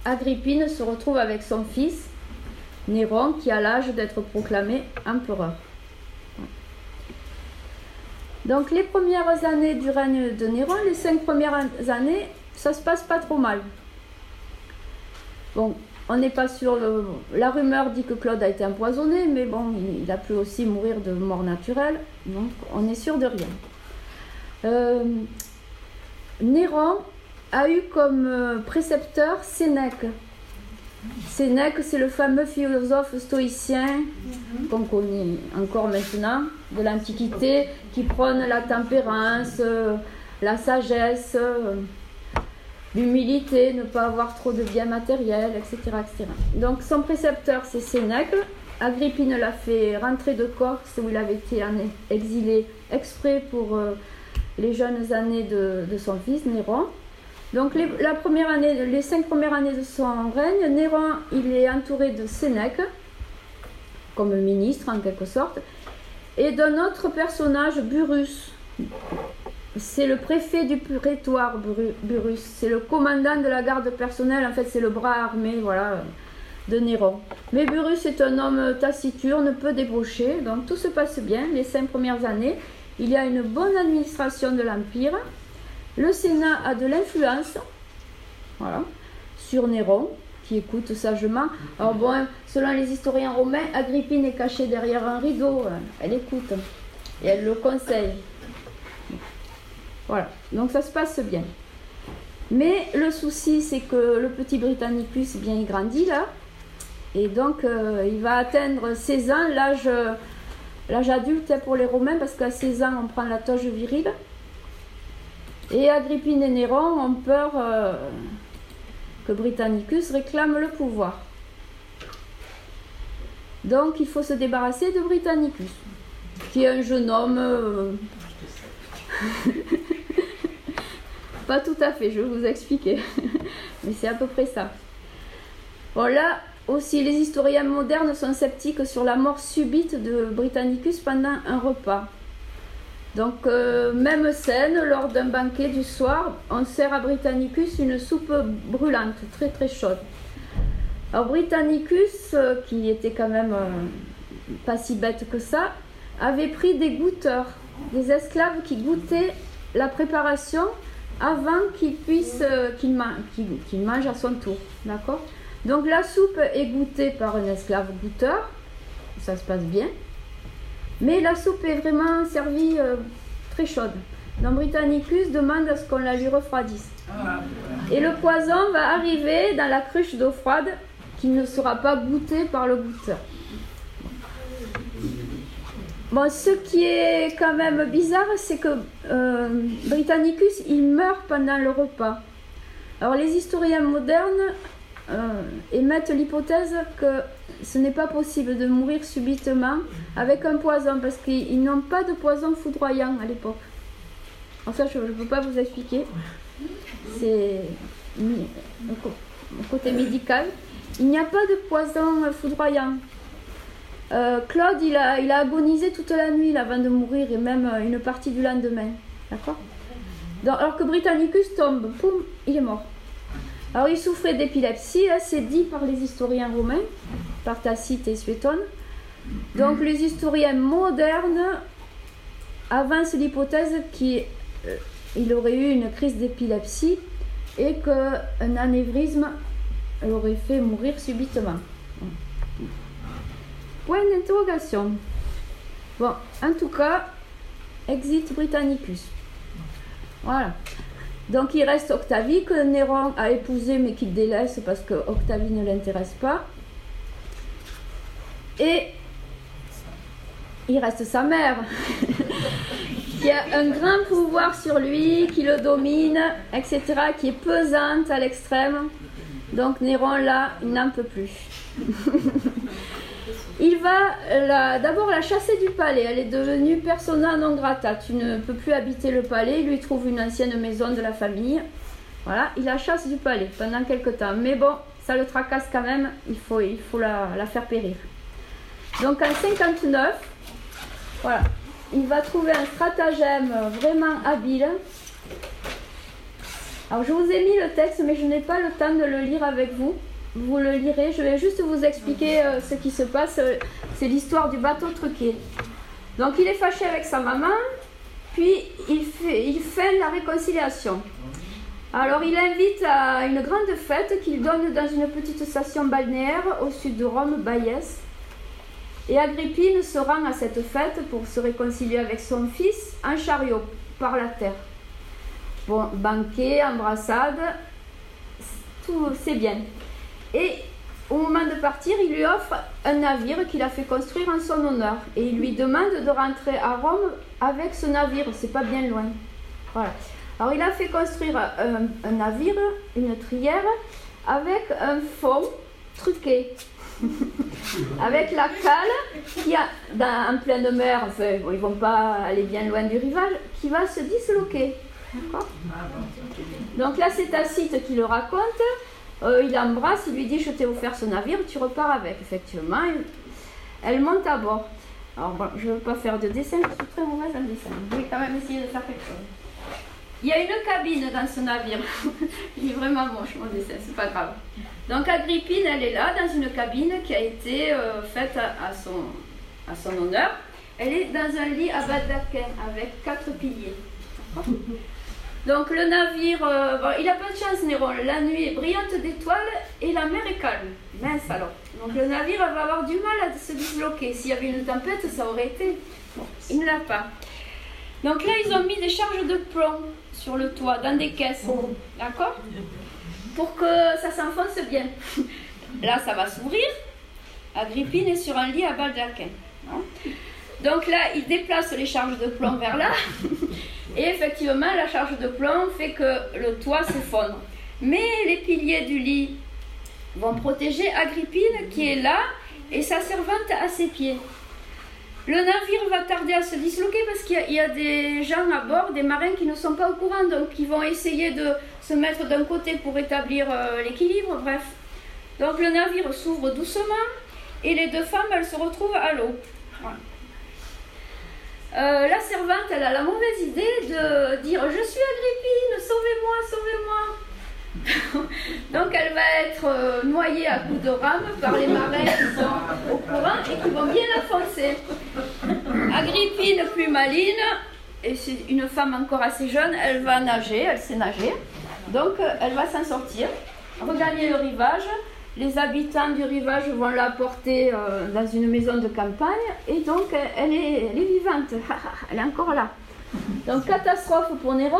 Agrippine se retrouve avec son fils, Néron, qui a l'âge d'être proclamé empereur. Donc les premières années du règne de Néron, les cinq premières années, ça se passe pas trop mal. Bon, on n'est pas sûr. La rumeur dit que Claude a été empoisonné, mais bon, il, a pu aussi mourir de mort naturelle, donc on est sûr de rien. Euh, Néron a eu comme euh, précepteur Sénèque. Sénèque, c'est le fameux philosophe stoïcien qu'on connaît encore maintenant de l'Antiquité, qui prône la tempérance, euh, la sagesse, euh, l'humilité, ne pas avoir trop de biens matériels, etc., etc. Donc son précepteur, c'est Sénèque. Agrippine l'a fait rentrer de Corse, où il avait été exilé exprès pour euh, les jeunes années de, de son fils, Néron. Donc les, cinq premières années de son règne, Néron il est entouré de Sénèque, comme ministre en quelque sorte, et d'un autre personnage, Burus. C'est le préfet du prétoire, Burus. C'est le commandant de la garde personnelle, en fait c'est le bras armé voilà, de Néron. Mais Burus est un homme taciturne, peu débauché, donc tout se passe bien les cinq premières années. Il y a une bonne administration de l'Empire. Le Sénat a de l'influence voilà, sur Néron, qui écoute sagement. Alors bon, selon les historiens romains, Agrippine est cachée derrière un rideau, elle écoute et elle le conseille. Voilà, donc ça se passe bien. Mais le souci, c'est que le petit Britannicus, eh bien, il grandit là, et donc euh, il va atteindre 16 ans, l'âge, l'âge adulte pour les Romains, parce qu'à 16 ans, on prend la toge virile. Et Agrippine et Néron ont peur euh, que Britannicus réclame le pouvoir. Donc il faut se débarrasser de Britannicus, qui est un jeune homme... Euh, pas tout à fait, je vais vous expliquer. Mais c'est à peu près ça. Bon là aussi, les historiens modernes sont sceptiques sur la mort subite de Britannicus pendant un repas. Donc, euh, même scène, lors d'un banquet du soir, on sert à Britannicus une soupe brûlante, très très chaude. Alors, Britannicus, euh, qui était quand même euh, pas si bête que ça, avait pris des goûteurs, des esclaves qui goûtaient la préparation avant qu'il puisse qu'il mange à son tour. Donc, la soupe est goûtée par un esclave goûteur, ça se passe bien. Mais la soupe est vraiment servie euh, très chaude. Donc Britannicus demande à ce qu'on la lui refroidisse. Et le poison va arriver dans la cruche d'eau froide qui ne sera pas goûtée par le goûteur. Bon, ce qui est quand même bizarre, c'est que euh, Britannicus, il meurt pendant le repas. Alors les historiens modernes euh, émettent l'hypothèse que ce n'est pas possible de mourir subitement avec un poison parce qu'ils n'ont pas de poison foudroyant à l'époque. Ça, je ne peux pas vous expliquer. C'est côté médical. Il n'y a pas de poison foudroyant. Euh, Claude, il a, il a agonisé toute la nuit avant de mourir et même euh, une partie du lendemain. D'accord? Alors que Britannicus tombe, poum, il est mort. Alors il souffrait d'épilepsie, c'est dit par les historiens romains, par Tacite et Suétone. Donc les historiens modernes avancent l'hypothèse qu'il euh, aurait eu une crise d'épilepsie et qu'un anévrisme l'aurait fait mourir subitement. Point d'interrogation. Bon, en tout cas, exit Britannicus. Voilà. Donc il reste Octavie que Néron a épousé mais qu'il délaisse parce que Octavie ne l'intéresse pas. Et il reste sa mère, qui a un grand pouvoir sur lui, qui le domine, etc., qui est pesante à l'extrême. Donc Néron, là, il n'en peut plus. il va d'abord la chasser du palais. Elle est devenue persona non grata. Tu ne peux plus habiter le palais. Il lui trouve une ancienne maison de la famille. Voilà, il la chasse du palais pendant quelque temps. Mais bon, ça le tracasse quand même. Il faut, il faut la, la faire périr. Donc en 59, voilà, il va trouver un stratagème vraiment habile. Alors je vous ai mis le texte, mais je n'ai pas le temps de le lire avec vous. Vous le lirez, je vais juste vous expliquer euh, ce qui se passe. C'est l'histoire du bateau truqué. Donc il est fâché avec sa maman, puis il fait, la réconciliation. Alors il invite à une grande fête qu'il donne dans une petite station balnéaire au sud de Rome, Baïès. Et Agrippine se rend à cette fête pour se réconcilier avec son fils en chariot par la terre. Bon, banquet, embrassade, tout c'est bien. Et au moment de partir, il lui offre un navire qu'il a fait construire en son honneur. Et il lui demande de rentrer à Rome avec ce navire. C'est pas bien loin. Voilà. Alors il a fait construire un, navire, une trière, avec un fond truqué. avec la cale qui a, dans, en pleine mer, enfin, bon, ils vont pas aller bien loin du rivage, qui va se disloquer. Donc là, c'est Tacite qui le raconte. Euh, il l'embrasse, il lui dit Je t'ai offert ce navire, tu repars avec. Effectivement, elle monte à bord. Alors, bon, je ne veux pas faire de dessin, je suis très mauvaise en dessin. Je vais quand même essayer de faire quelque chose. Il y a une cabine dans ce navire. il est vraiment moche mon dessin, c'est pas grave. Donc Agrippine, elle est là dans une cabine qui a été euh, faite à, son, à son honneur. Elle est dans un lit à baldaquin avec quatre piliers. Donc le navire, euh, il a pas de chance Néron, la nuit est brillante d'étoiles et la mer est calme. Mince alors. Donc le navire va avoir du mal à se disloquer. S'il y avait une tempête, ça aurait été. Bon, il ne l'a pas. Donc là, ils ont mis des charges de plomb sur le toit, dans des caisses. D'accord? Pour que ça s'enfonce bien. Là, ça va s'ouvrir. Agrippine est sur un lit à baldaquin. Hein. Donc là, il déplace les charges de plomb vers là. Et effectivement, la charge de plomb fait que le toit s'effondre. Mais les piliers du lit vont protéger Agrippine qui est là et sa servante à ses pieds. Le navire va tarder à se disloquer parce qu'il y, a des gens à bord, des marins qui ne sont pas au courant, donc ils vont essayer de se mettre d'un côté pour établir euh, l'équilibre, bref. Donc le navire s'ouvre doucement et les deux femmes, elles se retrouvent à l'eau. Euh, la servante, elle a la mauvaise idée de dire Je suis Agrippine, sauvez-moi, sauvez-moi. Donc elle va être euh, noyée à coups de rame par les marins qui sont au courant et qui vont bien la foncer. Agrippine, plus maline, et c'est une femme encore assez jeune, elle va nager, elle sait nager. Donc euh, elle va s'en sortir, regagner le rivage. Les habitants du rivage vont la porter euh, dans une maison de campagne et donc elle est, elle est vivante, elle est encore là. Donc catastrophe pour Néron,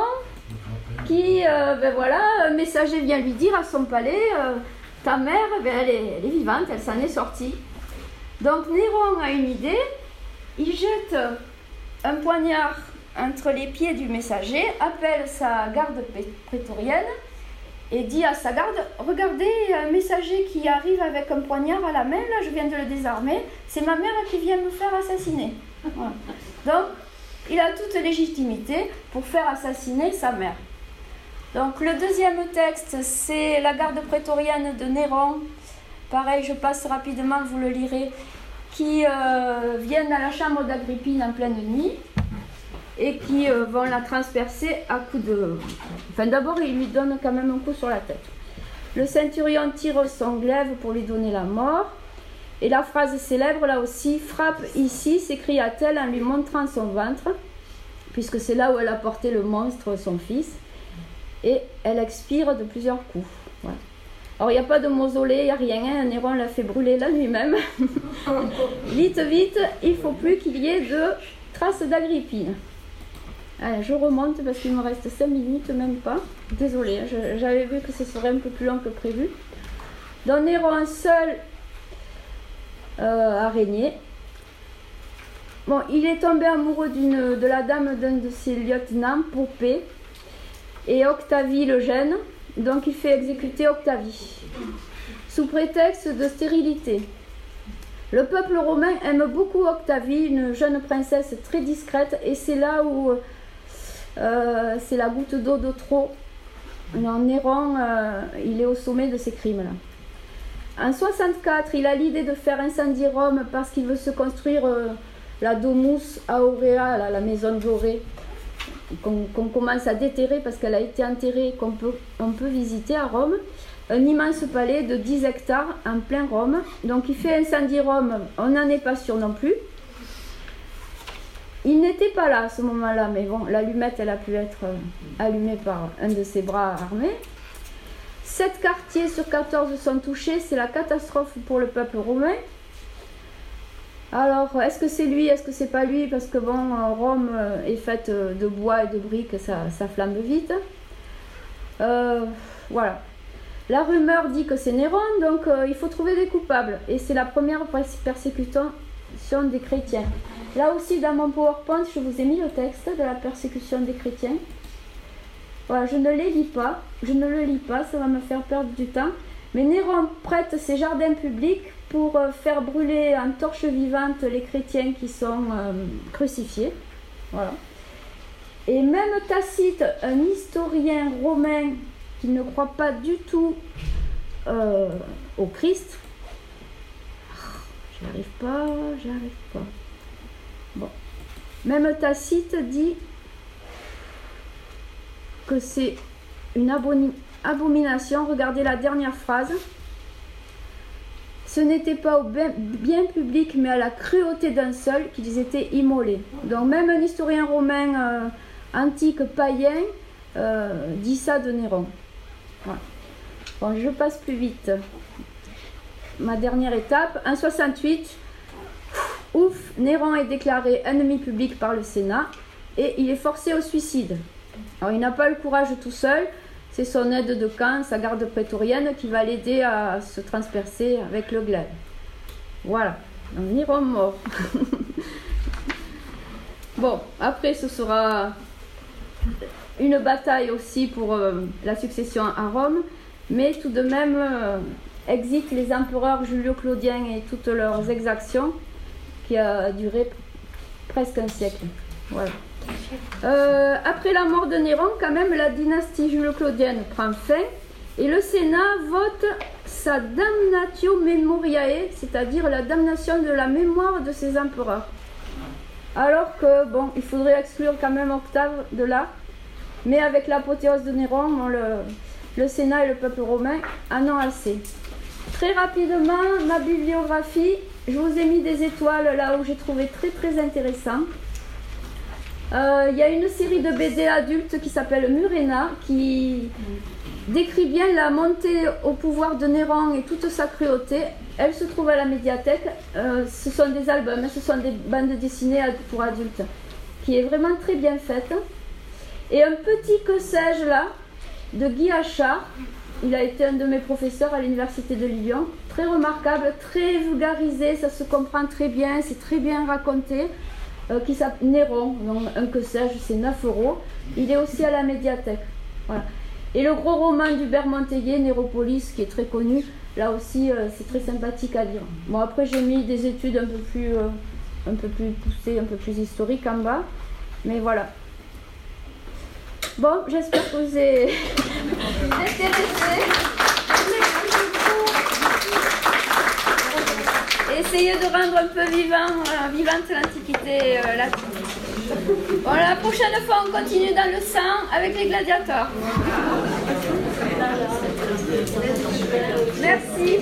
qui, euh, ben voilà, un messager vient lui dire à son palais, euh, ta mère, ben elle, est, vivante, elle s'en est sortie. Donc Néron a une idée, il jette un poignard entre les pieds du messager, appelle sa garde prétorienne et dit à sa garde, regardez un messager qui arrive avec un poignard à la main, là je viens de le désarmer, c'est ma mère qui vient me faire assassiner. Donc il a toute légitimité pour faire assassiner sa mère. Donc le deuxième texte, c'est la garde prétorienne de Néron pareil, je passe rapidement, vous le lirez, qui euh, viennent à la chambre d'Agrippine en pleine nuit et qui euh, vont la transpercer à coups de... Enfin d'abord, ils lui donnent quand même un coup sur la tête. Le centurion tire son glaive pour lui donner la mort. Et la phrase célèbre, là aussi, frappe ici, s'écria-t-elle en lui montrant son ventre, puisque c'est là où elle a porté le monstre, son fils. Et elle expire de plusieurs coups. Alors, il n'y a pas de mausolée, il n'y a rien. Hein. Néron l'a fait brûler là lui-même. vite, vite, il faut plus qu'il y ait de traces d'Agrippine. Je remonte parce qu'il me reste 5 minutes, même pas. Désolée, hein, j'avais vu que ce serait un peu plus long que prévu. Donc Néron seul euh, araignée. Bon, il est tombé amoureux de la dame d'un de ses lieutenants, Poupée, et Octavie le gêne, donc il fait exécuter Octavie, sous prétexte de stérilité. Le peuple romain aime beaucoup Octavie, une jeune princesse très discrète, et c'est là où euh, c'est la goutte d'eau de trop. Non, Néron, euh, il est au sommet de ces crimes-là. En 64, il a l'idée de faire incendier Rome parce qu'il veut se construire euh, la Domus Aurea, la maison dorée, qu'on commence à déterrer parce qu'elle a été enterrée, qu'on peut, peut visiter à Rome. Un immense palais de 10 hectares en plein Rome. Donc il fait incendier Rome, on n'en est pas sûr non plus. Il n'était pas là à ce moment-là, mais bon, l'allumette, elle a pu être euh, allumée par un de ses bras armés. 7 quartiers sur 14 sont touchés, c'est la catastrophe pour le peuple romain. Alors, est-ce que c'est lui, est-ce que c'est pas lui? Parce que bon, Rome euh, est faite euh, de bois et de briques, ça, ça flambe vite. Euh, voilà. La rumeur dit que c'est Néron, donc il faut trouver des coupables. Et c'est la première persécution des chrétiens. Là aussi, dans mon PowerPoint, je vous ai mis le texte de la persécution des chrétiens. Voilà, je ne les lis pas, je ne le lis pas, ça va me faire perdre du temps. Mais Néron prête ses jardins publics pour euh, faire brûler en torche vivante les chrétiens qui sont euh, crucifiés. Voilà. Et même Tacite, un historien romain qui ne croit pas du tout euh, au Christ, j'arrive pas, j'arrive pas. Même Tacite dit que c'est une abomination. Regardez la dernière phrase. Ce n'était pas au bien public, mais à la cruauté d'un seul qu'ils étaient immolés. Donc même un historien romain euh, antique païen euh, dit ça de Néron. Bon, je passe plus vite. Ma dernière étape, en 68, ouf, Néron est déclaré ennemi public par le Sénat et il est forcé au suicide. Alors il n'a pas le courage tout seul, c'est son aide de camp, sa garde prétorienne, qui va l'aider à se transpercer avec le glaive. Voilà, on ira mort. bon, après ce sera une bataille aussi pour euh, la succession à Rome, mais tout de même euh, exit les empereurs Julio-Claudien et toutes leurs exactions qui a duré presque un siècle. Euh, après la mort de Néron, quand même, la dynastie julio-claudienne prend fin et le Sénat vote sa damnatio memoriae, c'est-à-dire la damnation de la mémoire de ses empereurs. Alors que, bon, il faudrait exclure quand même Octave de là, mais avec l'apothéose de Néron, le, le Sénat et le peuple romain en ont assez. Très rapidement, ma bibliographie, je vous ai mis des étoiles là où j'ai trouvé très très intéressant. Euh, il y a une série de BD adultes qui s'appelle Murena, qui décrit bien la montée au pouvoir de Néron et toute sa cruauté. Elle se trouve à la médiathèque. Euh, ce sont des albums, ce sont des bandes dessinées pour adultes, qui est vraiment très bien faite. Et un petit que sais-je là, de Guy Achard. Il a été un de mes professeurs à l'université de Lyon. Très remarquable, très vulgarisé, ça se comprend très bien, c'est très bien raconté. Euh, qui s'appelle Néron, un que sais-je, c'est 9 euros. Il est aussi à la médiathèque. Et le gros roman d'Hubert Monteiller, Néropolis, qui est très connu, là aussi euh, c'est très sympathique à lire. Bon, après j'ai mis des études un peu plus, euh, un peu plus poussées, un peu plus historiques en bas, mais voilà. Bon, j'espère que vous beaucoup. essayer de rendre un peu vivant, euh, vivante l'Antiquité euh, latine. Bon, la prochaine fois, on continue dans le sang avec les gladiateurs. Merci.